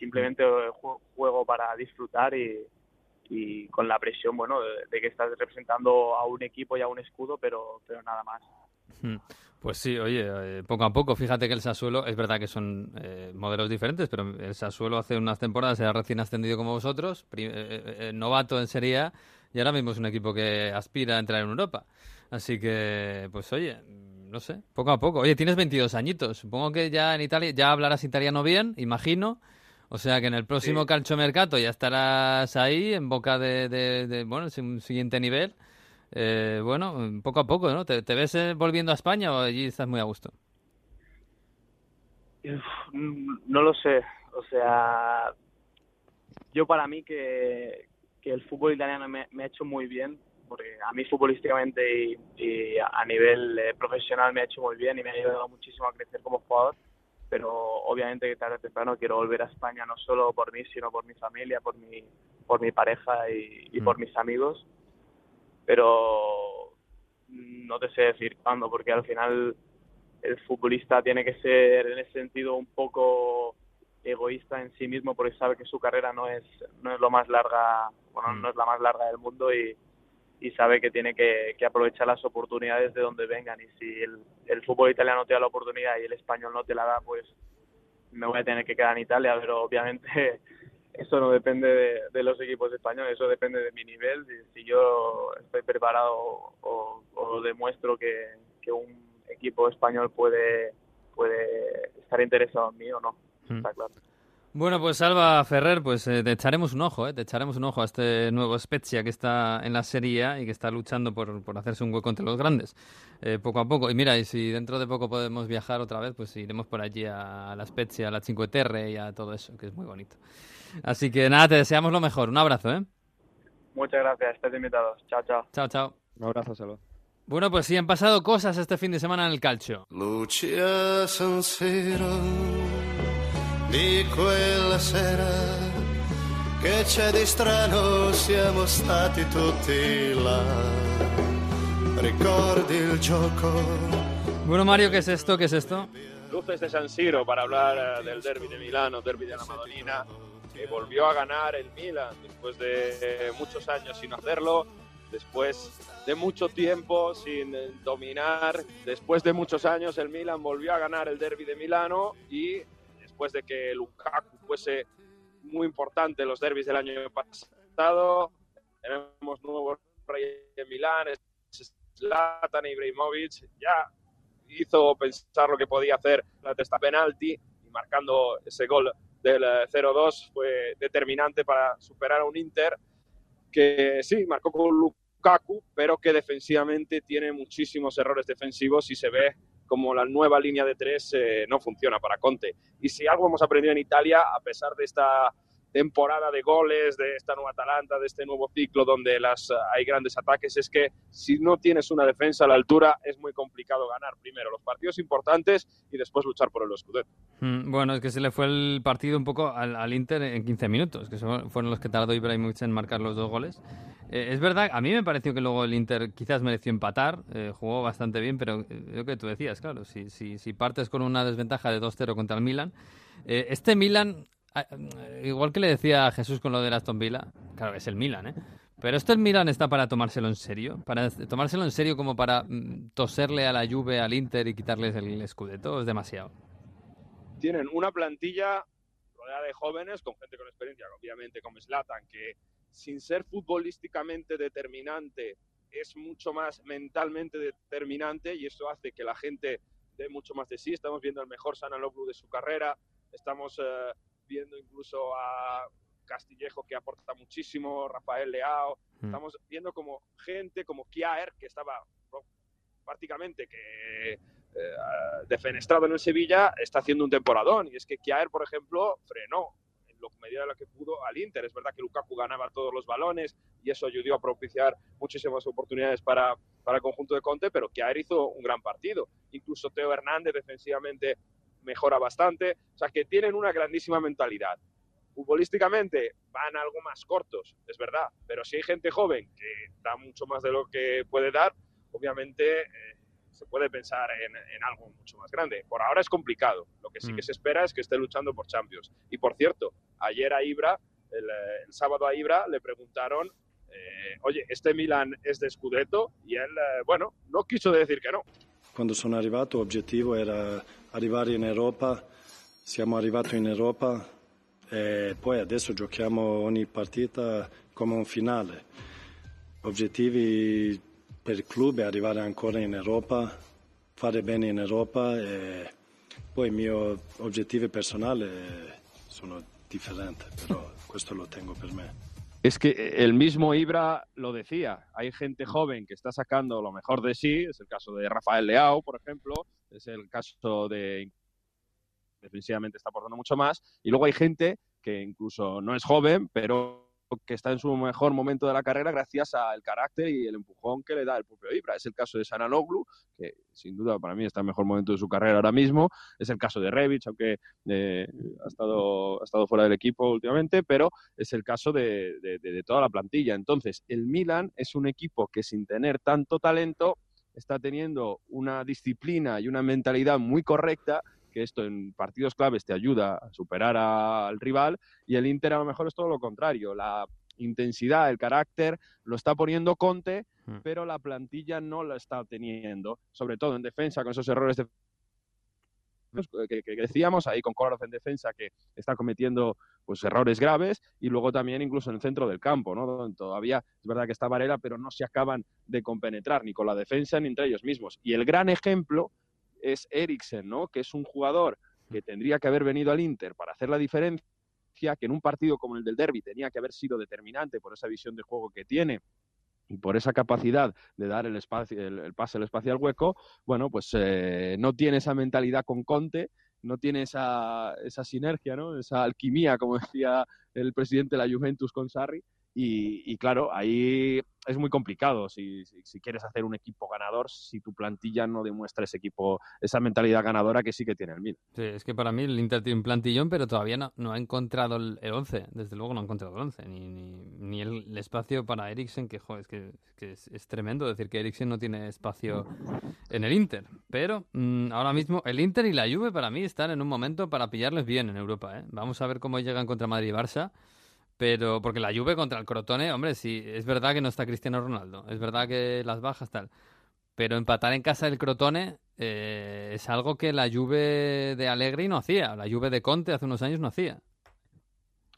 simplemente ju- juego para disfrutar y, con la presión, bueno, de, que estás representando a un equipo y a un escudo, pero, pero nada más. Mm. Pues sí, oye, eh, poco a poco, fíjate que el Sassuolo, es verdad que son eh, modelos diferentes, pero el Sassuolo hace unas temporadas era recién ascendido como vosotros, eh, eh, novato en Serie y ahora mismo es un equipo que aspira a entrar en Europa. Así que, pues oye, no sé, poco a poco. Oye, tienes 22 añitos, supongo que ya en Italia ya hablarás italiano bien, imagino. O sea que en el próximo Sí. calciomercato ya estarás ahí en boca de, de, de, bueno, un siguiente nivel. Eh, bueno, poco a poco, ¿no? ¿Te, te ves eh, volviendo a España o allí estás muy a gusto? No lo sé, o sea, yo para mí que, que el fútbol italiano me, me ha hecho muy bien, porque a mí futbolísticamente y, y a nivel eh, profesional me ha hecho muy bien y me ha ayudado muchísimo a crecer como jugador, pero obviamente que tarde o temprano quiero volver a España no solo por mí, sino por mi familia, por mi, por mi pareja y, y por Mm. mis amigos, pero no te sé decir cuándo, porque al final el futbolista tiene que ser en ese sentido un poco egoísta en sí mismo porque sabe que su carrera no es no es lo más larga bueno Mm. no es la más larga del mundo y, y sabe que tiene que, que aprovechar las oportunidades de donde vengan. Y si el, el fútbol italiano te da la oportunidad y el español no te la da pues me voy a tener que quedar en Italia. Pero obviamente eso no depende de, de los equipos españoles eso depende de mi nivel. Y si yo estoy preparado o, o demuestro que, que un equipo español puede puede estar interesado en mí o no Mm. está claro Bueno, pues Alba Ferrer, pues eh, te echaremos un ojo, ¿eh? Te echaremos un ojo a este nuevo Spezia que está en la Serie A y que está luchando por, por hacerse un hueco entre los grandes, eh, poco a poco. Y mira, y si dentro de poco podemos viajar otra vez, pues iremos por allí a la Spezia, a la Cinque Terre y a todo eso, que es muy bonito. Así que nada, te deseamos lo mejor. Un abrazo, ¿eh? muchas gracias estáis invitados chao chao Chao, chao. Un abrazo, Salva. Bueno, pues sí, han pasado cosas este fin de semana en el calcio. Lucia di quella sera che c'è di strano siamo stati tutti là ricordi il gioco Bueno, Mario, ¿qué es esto? ¿Qué es esto? Luces de San Siro para hablar eh, del derby de Milano, derby de la Madonina, que volvió a ganar el Milan después de eh, muchos años sin hacerlo, después de mucho tiempo sin eh, dominar, después de muchos años el Milan volvió a ganar el derby de Milano y después de que Lukaku fuese muy importante en los derbis del año pasado, tenemos nuevo rey de Milán, Zlatan Ibrahimovic, ya hizo pensar lo que podía hacer la testa penalti y marcando ese gol del eh, 0-2 fue determinante para superar a un Inter que sí, marcó con Lukaku, pero que defensivamente tiene muchísimos errores defensivos y se ve como la nueva línea de tres eh, no funciona para Conte. Y si algo hemos aprendido en Italia, a pesar de esta temporada de goles, de esta nueva Atalanta, de este nuevo ciclo donde las, eh, hay grandes ataques, es que si no tienes una defensa a la altura es muy complicado ganar primero los partidos importantes y después luchar por el Scudetto. Mm, Bueno, es que se le fue el partido un poco al, al Inter en 15 minutos, que son- fueron los que tardó Ibrahimovic en marcar los dos goles. Eh, es verdad, a mí me pareció que luego el Inter quizás mereció empatar, eh, jugó bastante bien, pero eh, lo que tú decías, claro, si, si, si partes con una desventaja de 2-0 contra el Milan, este Milan, ah, eh, igual que le decía a Jesús con lo del Aston Villa, claro, es el Milan, ¿eh? Pero este Milan está para tomárselo en serio, para tomárselo en serio como para mm, toserle a la Juve, al Inter y quitarles el Scudetto, es demasiado. tienen una plantilla rodeada de jóvenes, con gente con experiencia, obviamente como Slatan, que sin ser futbolísticamente determinante, es mucho más mentalmente determinante y eso hace que la gente dé mucho más de sí. Estamos viendo el mejor Sanaloglu de su carrera, estamos eh, viendo incluso a Castillejo que aporta muchísimo, Rafael Leao, Mm. estamos viendo como gente como Kiaer, que estaba prácticamente que eh, defenestrado en el Sevilla, está haciendo un temporadón. Y es que Kiaer, por ejemplo, frenó en lo medida de lo que pudo al Inter. Es verdad que Lukaku ganaba todos los balones y eso ayudó a propiciar muchísimas oportunidades para, para el conjunto de Conte, pero Kiaer hizo un gran partido. Incluso Teo Hernández defensivamente mejora bastante. O sea, que tienen una grandísima mentalidad. Futbolísticamente van algo más cortos, es verdad, pero si hay gente joven que da mucho más de lo que puede dar, obviamente eh, se puede pensar en, en algo mucho más grande. Por ahora es complicado. Lo que sí Mm. que se espera es que esté luchando por Champions. Y por cierto, ayer a Ibra, el, el sábado a Ibra, le preguntaron, eh, oye, ¿este Milan es de Scudetto? Y él, eh, bueno, no quiso decir que no. Quando sono arrivato l'obiettivo era arrivare in Europa, siamo arrivati in Europa e poi adesso giochiamo ogni partita come un finale. Obiettivi per il club arrivare ancora in Europa, fare bene in Europa e poi i miei obiettivi personali sono differenti, però questo lo tengo per me. Es que el mismo Ibra lo decía, hay gente joven que está sacando lo mejor de sí, es el caso de Rafael Leao, por ejemplo, es el caso de defensivamente está aportando mucho más, y luego hay gente que incluso no es joven, pero que está en su mejor momento de la carrera gracias al carácter y el empujón que le da el propio Ibra. Es el caso de Sananoglu, que sin duda para mí está en mejor momento de su carrera ahora mismo. Es el caso de Rebic, aunque eh, ha, estado, ha estado fuera del equipo últimamente, pero es el caso de, de, de toda la plantilla. Entonces, el Milan es un equipo que sin tener tanto talento está teniendo una disciplina y una mentalidad muy correcta que esto en partidos claves te ayuda a superar a, al rival y el Inter a lo mejor es todo lo contrario, la intensidad, el carácter lo está poniendo Conte, Mm. pero la plantilla no la está teniendo, sobre todo en defensa con esos errores de que, que, decíamos, ahí con Kolarov en defensa que está cometiendo pues errores graves y luego también incluso en el centro del campo, ¿no? Todavía es verdad que está Varela, pero no se acaban de compenetrar ni con la defensa ni entre ellos mismos. Y el gran ejemplo es Eriksen, ¿no? Que es un jugador que tendría que haber venido al Inter para hacer la diferencia, que en un partido como el del Derby tenía que haber sido determinante por esa visión de juego que tiene y por esa capacidad de dar el, espacio, el, el pase al espacio al hueco, bueno, pues eh, no tiene esa mentalidad con Conte, no tiene esa, esa sinergia, ¿no? esa alquimia, como decía el presidente de la Juventus con Sarri, y, y, claro, ahí es muy complicado si, si, si, quieres hacer un equipo ganador, si tu plantilla no demuestra ese equipo, esa mentalidad ganadora que sí que tiene el Milan. Sí, es que para mí el Inter tiene un plantillón, pero todavía no, no ha encontrado el, el 11. Desde luego no ha encontrado el 11, ni, ni, el, espacio para Eriksen, que, joder, es, que, que es, tremendo decir que Eriksen no tiene espacio en el Inter. Pero mmm, ahora mismo el Inter y la Juve para mí están en un momento para pillarles bien en Europa. ¿eh? Vamos a ver cómo llegan contra Madrid y Barça. Pero porque la Juve contra el Crotone, hombre, sí, es verdad que no está Cristiano Ronaldo, es verdad que las bajas tal. Pero empatar en casa del Crotone eh, es algo que la Juve de Allegri no hacía, la Juve de Conte hace unos años no hacía.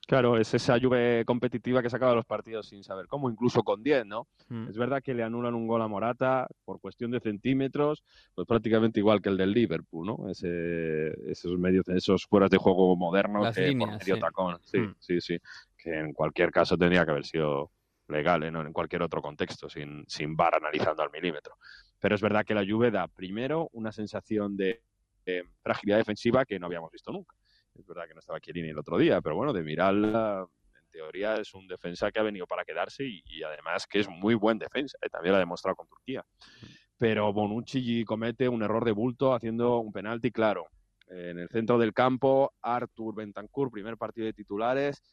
Claro, es esa Juve competitiva que sacaba los partidos sin saber cómo, incluso con 10, ¿no? Mm. Es verdad que le anulan un gol a Morata por cuestión de centímetros, pues prácticamente igual que el del Liverpool, ¿no? Ese, esos medios, esos fueras de juego modernos Las que líneas, por medio sí. tacón. Sí, Mm. sí, sí. En cualquier caso tendría que haber sido legal, ¿eh? en cualquier otro contexto, sin, sin bar analizando al milímetro. Pero es verdad que la Juve da primero una sensación de fragilidad defensiva que no habíamos visto nunca. Es verdad que no estaba Chiellini el otro día, pero bueno, de Miral en teoría es un defensa que ha venido para quedarse y, además que es muy buen defensa, ¿eh? también lo ha demostrado con Turquía. Pero Bonucci comete un error de bulto haciendo un penalti claro. En el centro del campo, Artur Bentancur, primer partido de titulares.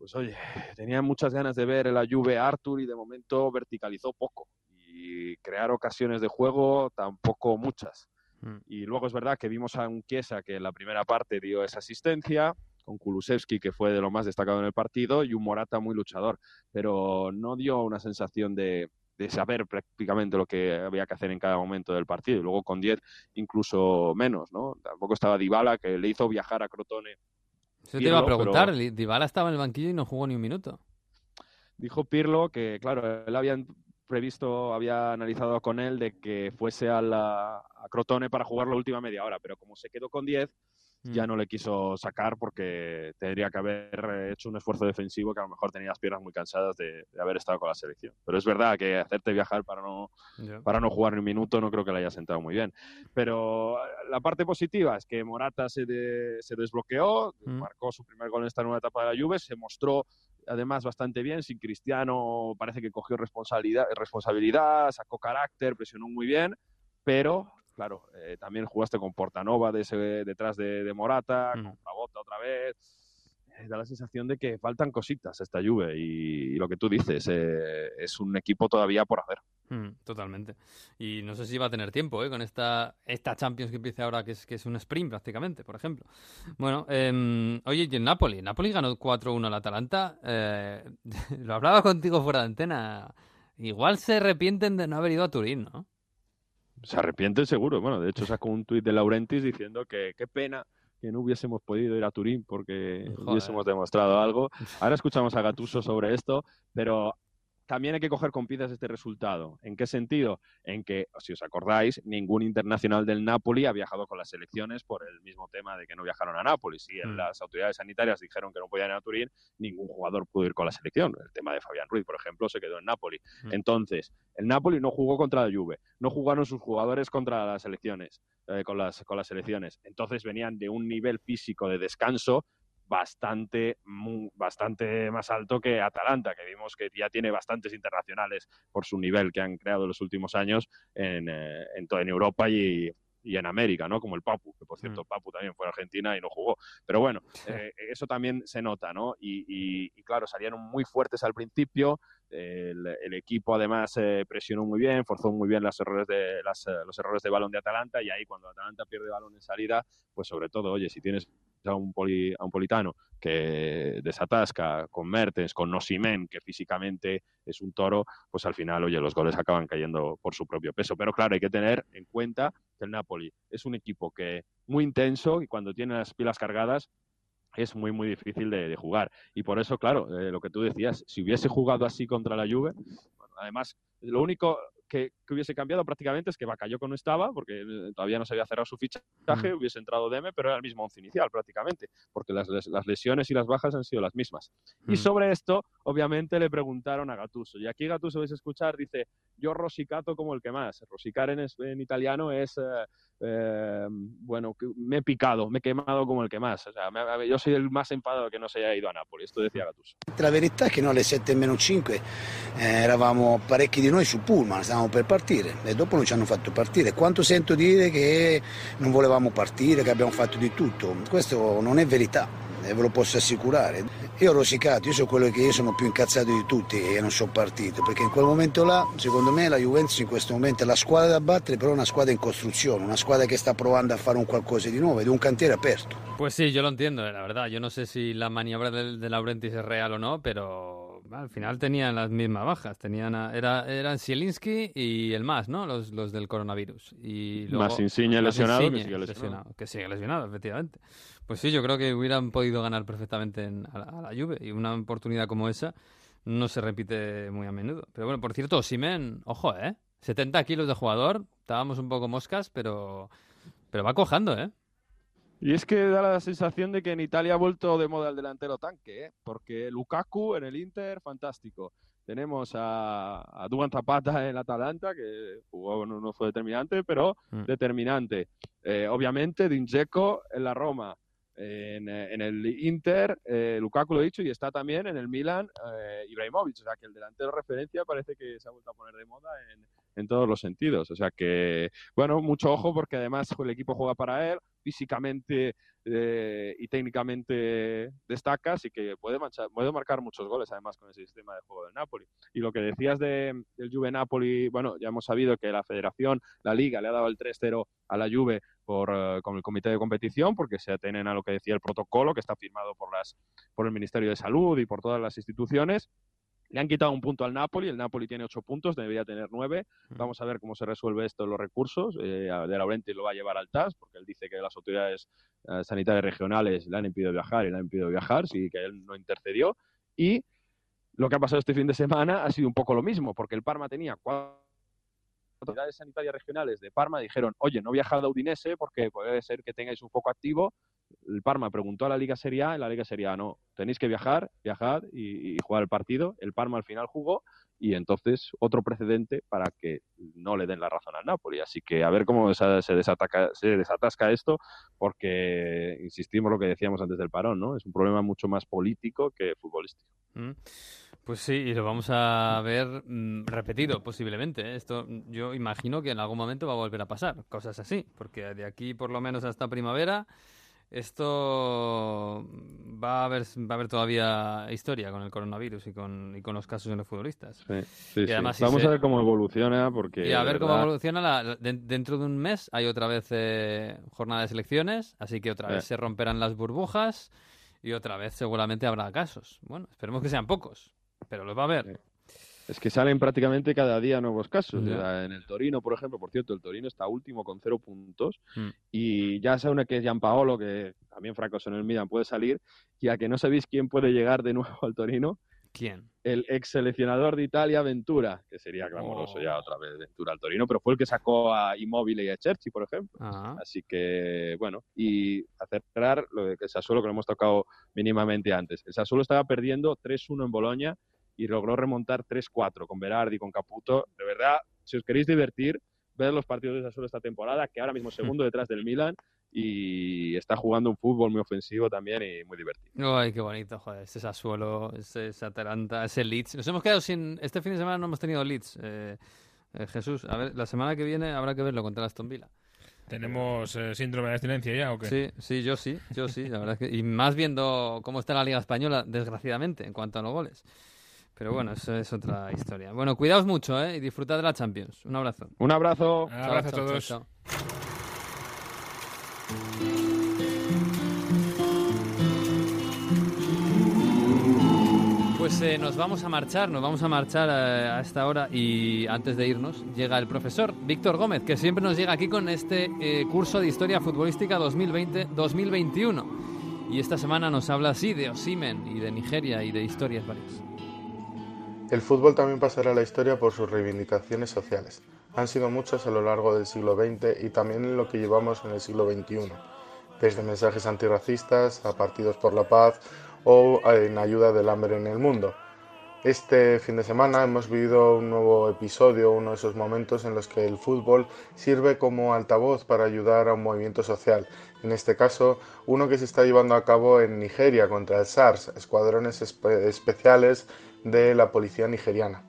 Pues oye, tenía muchas ganas de ver la Juve a Artur y de momento verticalizó poco. Y crear ocasiones de juego tampoco muchas. Mm. Y luego es verdad que vimos a un Chiesa que en la primera parte dio esa asistencia, con Kulusevski que fue de lo más destacado en el partido y un Morata muy luchador, pero no dio una sensación de, de saber prácticamente lo que había que hacer en cada momento del partido. Y luego con 10 incluso menos, ¿no? Tampoco estaba Dybala que le hizo viajar a Crotone. Eso te iba a preguntar, pero... Dybala estaba en el banquillo y no jugó ni un minuto. Dijo Pirlo que, claro, él había previsto, había analizado con él de que fuese a, la, a Crotone para jugar la última media hora, pero como se quedó con 10, mm. ya no le quiso sacar porque tendría que haber hecho un esfuerzo defensivo que a lo mejor tenía las piernas muy cansadas de, de haber estado con la selección. Pero es verdad que hacerte viajar para no, yeah. para no jugar ni un minuto no creo que le haya sentado muy bien. Pero la parte positiva es que Morata se, de, se desbloqueó, mm. marcó su primer gol en esta nueva etapa de la Juve, se mostró además bastante bien. Sin Cristiano parece que cogió responsabilidad, responsabilidad sacó carácter, presionó muy bien, pero claro, eh, también jugaste con Portanova de ese, detrás de, de Morata, mm. con Pavota otra vez. da la sensación de que faltan cositas esta Juve y, y lo que tú dices, eh, es un equipo todavía por hacer. Mm, totalmente. Y no sé si va a tener tiempo ¿eh? con esta, esta Champions que empieza ahora, que es, que es un sprint prácticamente, por ejemplo. Bueno, eh, oye, y en Napoli. Napoli ganó 4-1 al Atalanta. Eh, lo hablaba contigo fuera de antena. Igual se arrepienten de no haber ido a Turín, ¿no? Se arrepienten seguro. Bueno, de hecho sacó un tuit de Laurentis diciendo que qué pena que no hubiésemos podido ir a Turín porque Joder. hubiésemos demostrado algo. Ahora escuchamos a Gatuso sobre esto, pero también hay que coger con pinzas este resultado. ¿En qué sentido? En que, si os acordáis, ningún internacional del Napoli ha viajado con las selecciones por el mismo tema de que no viajaron a Nápoles. Si Mm. las autoridades sanitarias dijeron que no podían ir a Turín, ningún jugador pudo ir con la selección. El tema de Fabián Ruiz, por ejemplo, se quedó en Nápoli. Mm. Entonces, el Napoli no jugó contra la Juve, no jugaron sus jugadores contra las selecciones, eh, con, las, con las selecciones. Entonces venían de un nivel físico de descanso bastante, mu- bastante más alto que Atalanta, que vimos que ya tiene bastantes internacionales por su nivel que han creado en los últimos años en, eh, en, en Europa y, y en América, ¿no? Como el Papu, que por cierto, Mm. Papu también fue a Argentina y no jugó. Pero bueno, eh, eso también se nota, ¿no? Y, y- y claro, salieron muy fuertes al principio, el, el equipo además eh, presionó muy bien, forzó muy bien las errores de, las, eh, los errores de balón de Atalanta y ahí cuando Atalanta pierde balón en salida, pues sobre todo, oye, si tienes a un, poli- a un politano que desatasca con Mertens, con Nosimen, que físicamente es un toro, pues al final, oye, los goles acaban cayendo por su propio peso. Pero claro, hay que tener en cuenta que el Napoli es un equipo que muy intenso y cuando tiene las pilas cargadas es muy, muy difícil de, jugar. Y por eso, claro, eh, lo que tú decías, si hubiese jugado así contra la Juve, además, lo único que, que hubiese cambiado prácticamente es que Bakayoko no estaba, porque eh, todavía no se había cerrado su fichaje, hubiese entrado Deme, pero era el mismo once inicial prácticamente, porque las, las lesiones y las bajas han sido las mismas. Y Mm. sobre esto, obviamente, le preguntaron a Gattuso. Y aquí Gattuso, vais a escuchar, dice, yo rosicato como el que más. Rosicare en, es- en italiano es, eh, eh, bueno, me he picado, me he quemado como el que más. O sea, me- yo soy el más enfadado que no se haya ido a Napoli. Esto decía Gattuso. La verità è che noi alle 7 meno 5 eravamo parecchi di noi su Pullman, stavamo per partire e dopo non ci hanno fatto partire. Quanto sento dire che non volevamo partire, che abbiamo fatto di tutto, questo non è verità, e ve lo posso assicurare. Io ho rosicato, io sono quello che io sono più incazzato di tutti e non sono partito, perché in quel momento là, secondo me la Juventus in questo momento è la squadra da battere, però è una squadra in costruzione, una squadra che sta provando a fare un qualcosa di nuovo ed è un cantiere aperto. Pues sí, yo lo entiendo, la verdad. Yo no sé si la maniobra de, de Laurentis es real o no, pero al final tenían las mismas bajas. Tenían a- era, eran Zielinski y el más, ¿no? Los, los del coronavirus. Y luego, Más Insigne lesionado, que sigue lesionado. Que sigue lesionado, efectivamente. Pues sí, yo creo que hubieran podido ganar perfectamente en- a, la, a la Juve. Y una oportunidad como esa no se repite muy a menudo. Pero bueno, por cierto, Simen, ojo, ¿eh? 70 kilos de jugador. Estábamos un poco moscas, pero, pero va cojando, ¿eh? Y es que da la sensación de que en Italia ha vuelto de moda el delantero tanque, ¿eh? porque Lukaku en el Inter, fantástico. Tenemos a, a Duban Zapata en el Atalanta, que jugó, no, no fue determinante, pero Mm. determinante. Eh, obviamente, Dincheco en la Roma. En, eh, en el Inter, eh, Lukaku lo he dicho, y está también en el Milan eh, Ibrahimovic. O sea que el delantero referencia parece que se ha vuelto a poner de moda en, en todos los sentidos. O sea que, bueno, mucho ojo porque además el equipo juega para él, físicamente eh, y técnicamente destaca, así que puede, manchar- puede marcar muchos goles además con ese sistema de juego del Napoli. Y lo que decías de, del Juve Napoli, bueno, ya hemos sabido que la federación, la liga, le ha dado el 3-0 a la Juve por, eh, con el comité de competición porque se atenen a lo que decía el protocolo que está firmado por, las, por el Ministerio de Salud y por todas las instituciones. Le han quitado un punto al Napoli, el Napoli tiene ocho puntos, debería tener nueve. Vamos a ver cómo se resuelve esto en los recursos. Eh, de Laurenti lo va a llevar al TAS, porque él dice que las autoridades eh, sanitarias regionales le han impedido viajar y le han impedido viajar, sí que él no intercedió. Y lo que ha pasado este fin de semana ha sido un poco lo mismo, porque el Parma tenía cuatro autoridades sanitarias regionales de Parma dijeron, oye, no viajad a Udinese porque puede ser que tengáis un foco activo. El Parma preguntó a la Liga Serie A, y la Liga Serie no, tenéis que viajar, viajar y, jugar el partido. El Parma al final jugó y entonces otro precedente para que no le den la razón al Napoli. Así que a ver cómo se, se desataca, se desatasca esto, porque insistimos lo que decíamos antes del parón, ¿no? Es un problema mucho más político que futbolístico. Mm. Pues sí, y lo vamos a ver mm, repetido posiblemente. ¿eh? Esto mm, yo imagino que en algún momento va a volver a pasar, cosas así, porque de aquí por lo menos hasta primavera Esto va a haber, va a haber todavía historia con el coronavirus y con, y con los casos de los futbolistas. Sí, sí, Y sí. si Vamos se- a ver cómo evoluciona porque... Y a ver cómo evoluciona. la- la- de- dentro de un mes hay otra vez eh, jornada de selecciones, así que otra vez se romperán las burbujas y otra vez seguramente habrá casos. Bueno, esperemos que sean pocos, pero los va a haber. Es que salen prácticamente cada día nuevos casos. Ya. O sea, En el Torino, por ejemplo, por cierto, el Torino está último con cero puntos Mm. y ya sabe que es Gianpaolo, que también fracasó en el Milan, puede salir. Y a que no sabéis quién puede llegar de nuevo al Torino, ¿Quién? el ex seleccionador de Italia, Ventura, que sería clamoroso Oh. ya otra vez Ventura al Torino, pero fue el que sacó a Immobile y a Cherchi, por ejemplo. Ah. Así que, bueno, y a cerrar lo de que Sassuolo, que lo hemos tocado mínimamente antes. El Sassuolo estaba perdiendo 3-1 en Boloña y logró remontar 3-4 con Berardi, con Caputo. De verdad, si os queréis divertir, ver los partidos de Sassuolo esta temporada, que ahora mismo segundo detrás del Milan y está jugando un fútbol muy ofensivo también y muy divertido. Ay, qué bonito, joder, ese Sassuolo, ese, ese Atalanta, ese Leeds. Nos hemos quedado sin... Este fin de semana no hemos tenido Leeds. Eh, eh, Jesús, a ver, la semana que viene habrá que verlo contra Aston Villa. ¿Tenemos eh, síndrome de abstinencia ya o qué? Sí, sí, yo sí, yo sí, la verdad es que... Y más viendo cómo está la Liga Española, desgraciadamente, en cuanto a los goles. Pero bueno, eso es otra historia. Bueno, cuidaos mucho, ¿eh? Y disfrutad de la Champions. Un abrazo. Un abrazo. Un abrazo a chao, todos. chao, chao. Pues eh, nos vamos a marchar, nos vamos a marchar eh, a esta hora y antes de irnos llega el profesor Víctor Gómez, que siempre nos llega aquí con este eh, curso de Historia Futbolística 2020-2021. Y esta semana nos habla así de Osimen y de Nigeria y de historias varias. El fútbol también pasará a la historia por sus reivindicaciones sociales. Han sido muchas a lo largo del siglo XX y también en lo que llevamos en el siglo XXI, desde mensajes antirracistas a partidos por la paz o en ayuda del hambre en el mundo. Este fin de semana hemos vivido un nuevo episodio, uno de esos momentos en los que el fútbol sirve como altavoz para ayudar a un movimiento social. En este caso, uno que se está llevando a cabo en Nigeria contra el SARS, escuadrones espe- especiales de la policía nigeriana.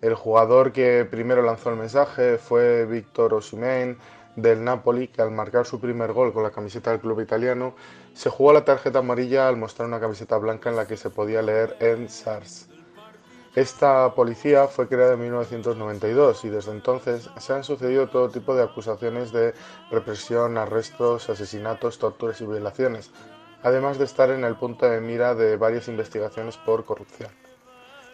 El jugador que primero lanzó el mensaje fue Víctor Osimhen del Napoli, que al marcar su primer gol con la camiseta del club italiano, se jugó la tarjeta amarilla al mostrar una camiseta blanca en la que se podía leer en SARS. Esta policía fue creada en 1992 y desde entonces se han sucedido todo tipo de acusaciones de represión, arrestos, asesinatos, torturas y violaciones, además de estar en el punto de mira de varias investigaciones por corrupción.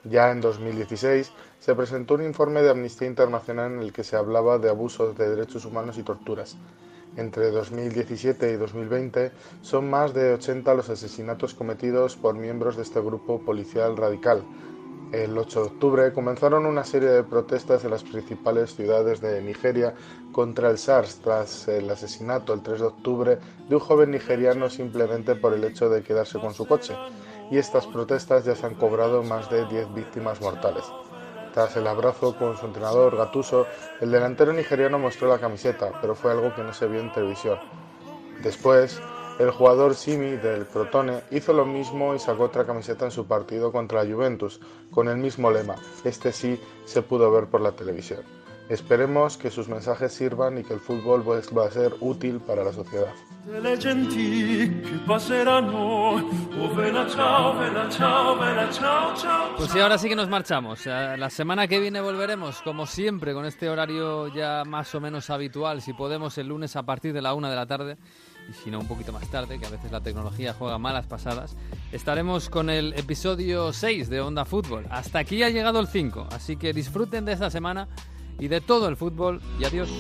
Ya en 2016 se presentó un informe de Amnistía Internacional en el que se hablaba de abusos de derechos humanos y torturas. Entre 2017 y 2020 son más de 80 los asesinatos cometidos por miembros de este grupo policial radical. El 8 de octubre comenzaron una serie de protestas en las principales ciudades de Nigeria contra el SARS tras el asesinato el 3 de octubre de un joven nigeriano simplemente por el hecho de quedarse con su coche. Y estas protestas ya se han cobrado más de 10 víctimas mortales. Tras el abrazo con su entrenador Gatuso, el delantero nigeriano mostró la camiseta, pero fue algo que no se vio en televisión. Después, el jugador Simi del Crotone hizo lo mismo y sacó otra camiseta en su partido contra la Juventus, con el mismo lema. Este sí se pudo ver por la televisión. Esperemos que sus mensajes sirvan y que el fútbol vuelva a ser útil para la sociedad. Le genti che passeranno. Oh, vela ciao, vela ciao, vela ciao, ciao. Pues sí, ahora sí que nos marchamos. Eh, La semana que viene volveremos, como siempre, con este horario ya más o menos habitual, si podemos, el lunes a partir de la una de la tarde, y si no, un poquito más tarde, que a veces la tecnología juega malas pasadas. Estaremos con el episodio 6 de Onda Fútbol. Hasta aquí ha llegado el 5, así que disfruten de esta semana y de todo el fútbol, y adiós.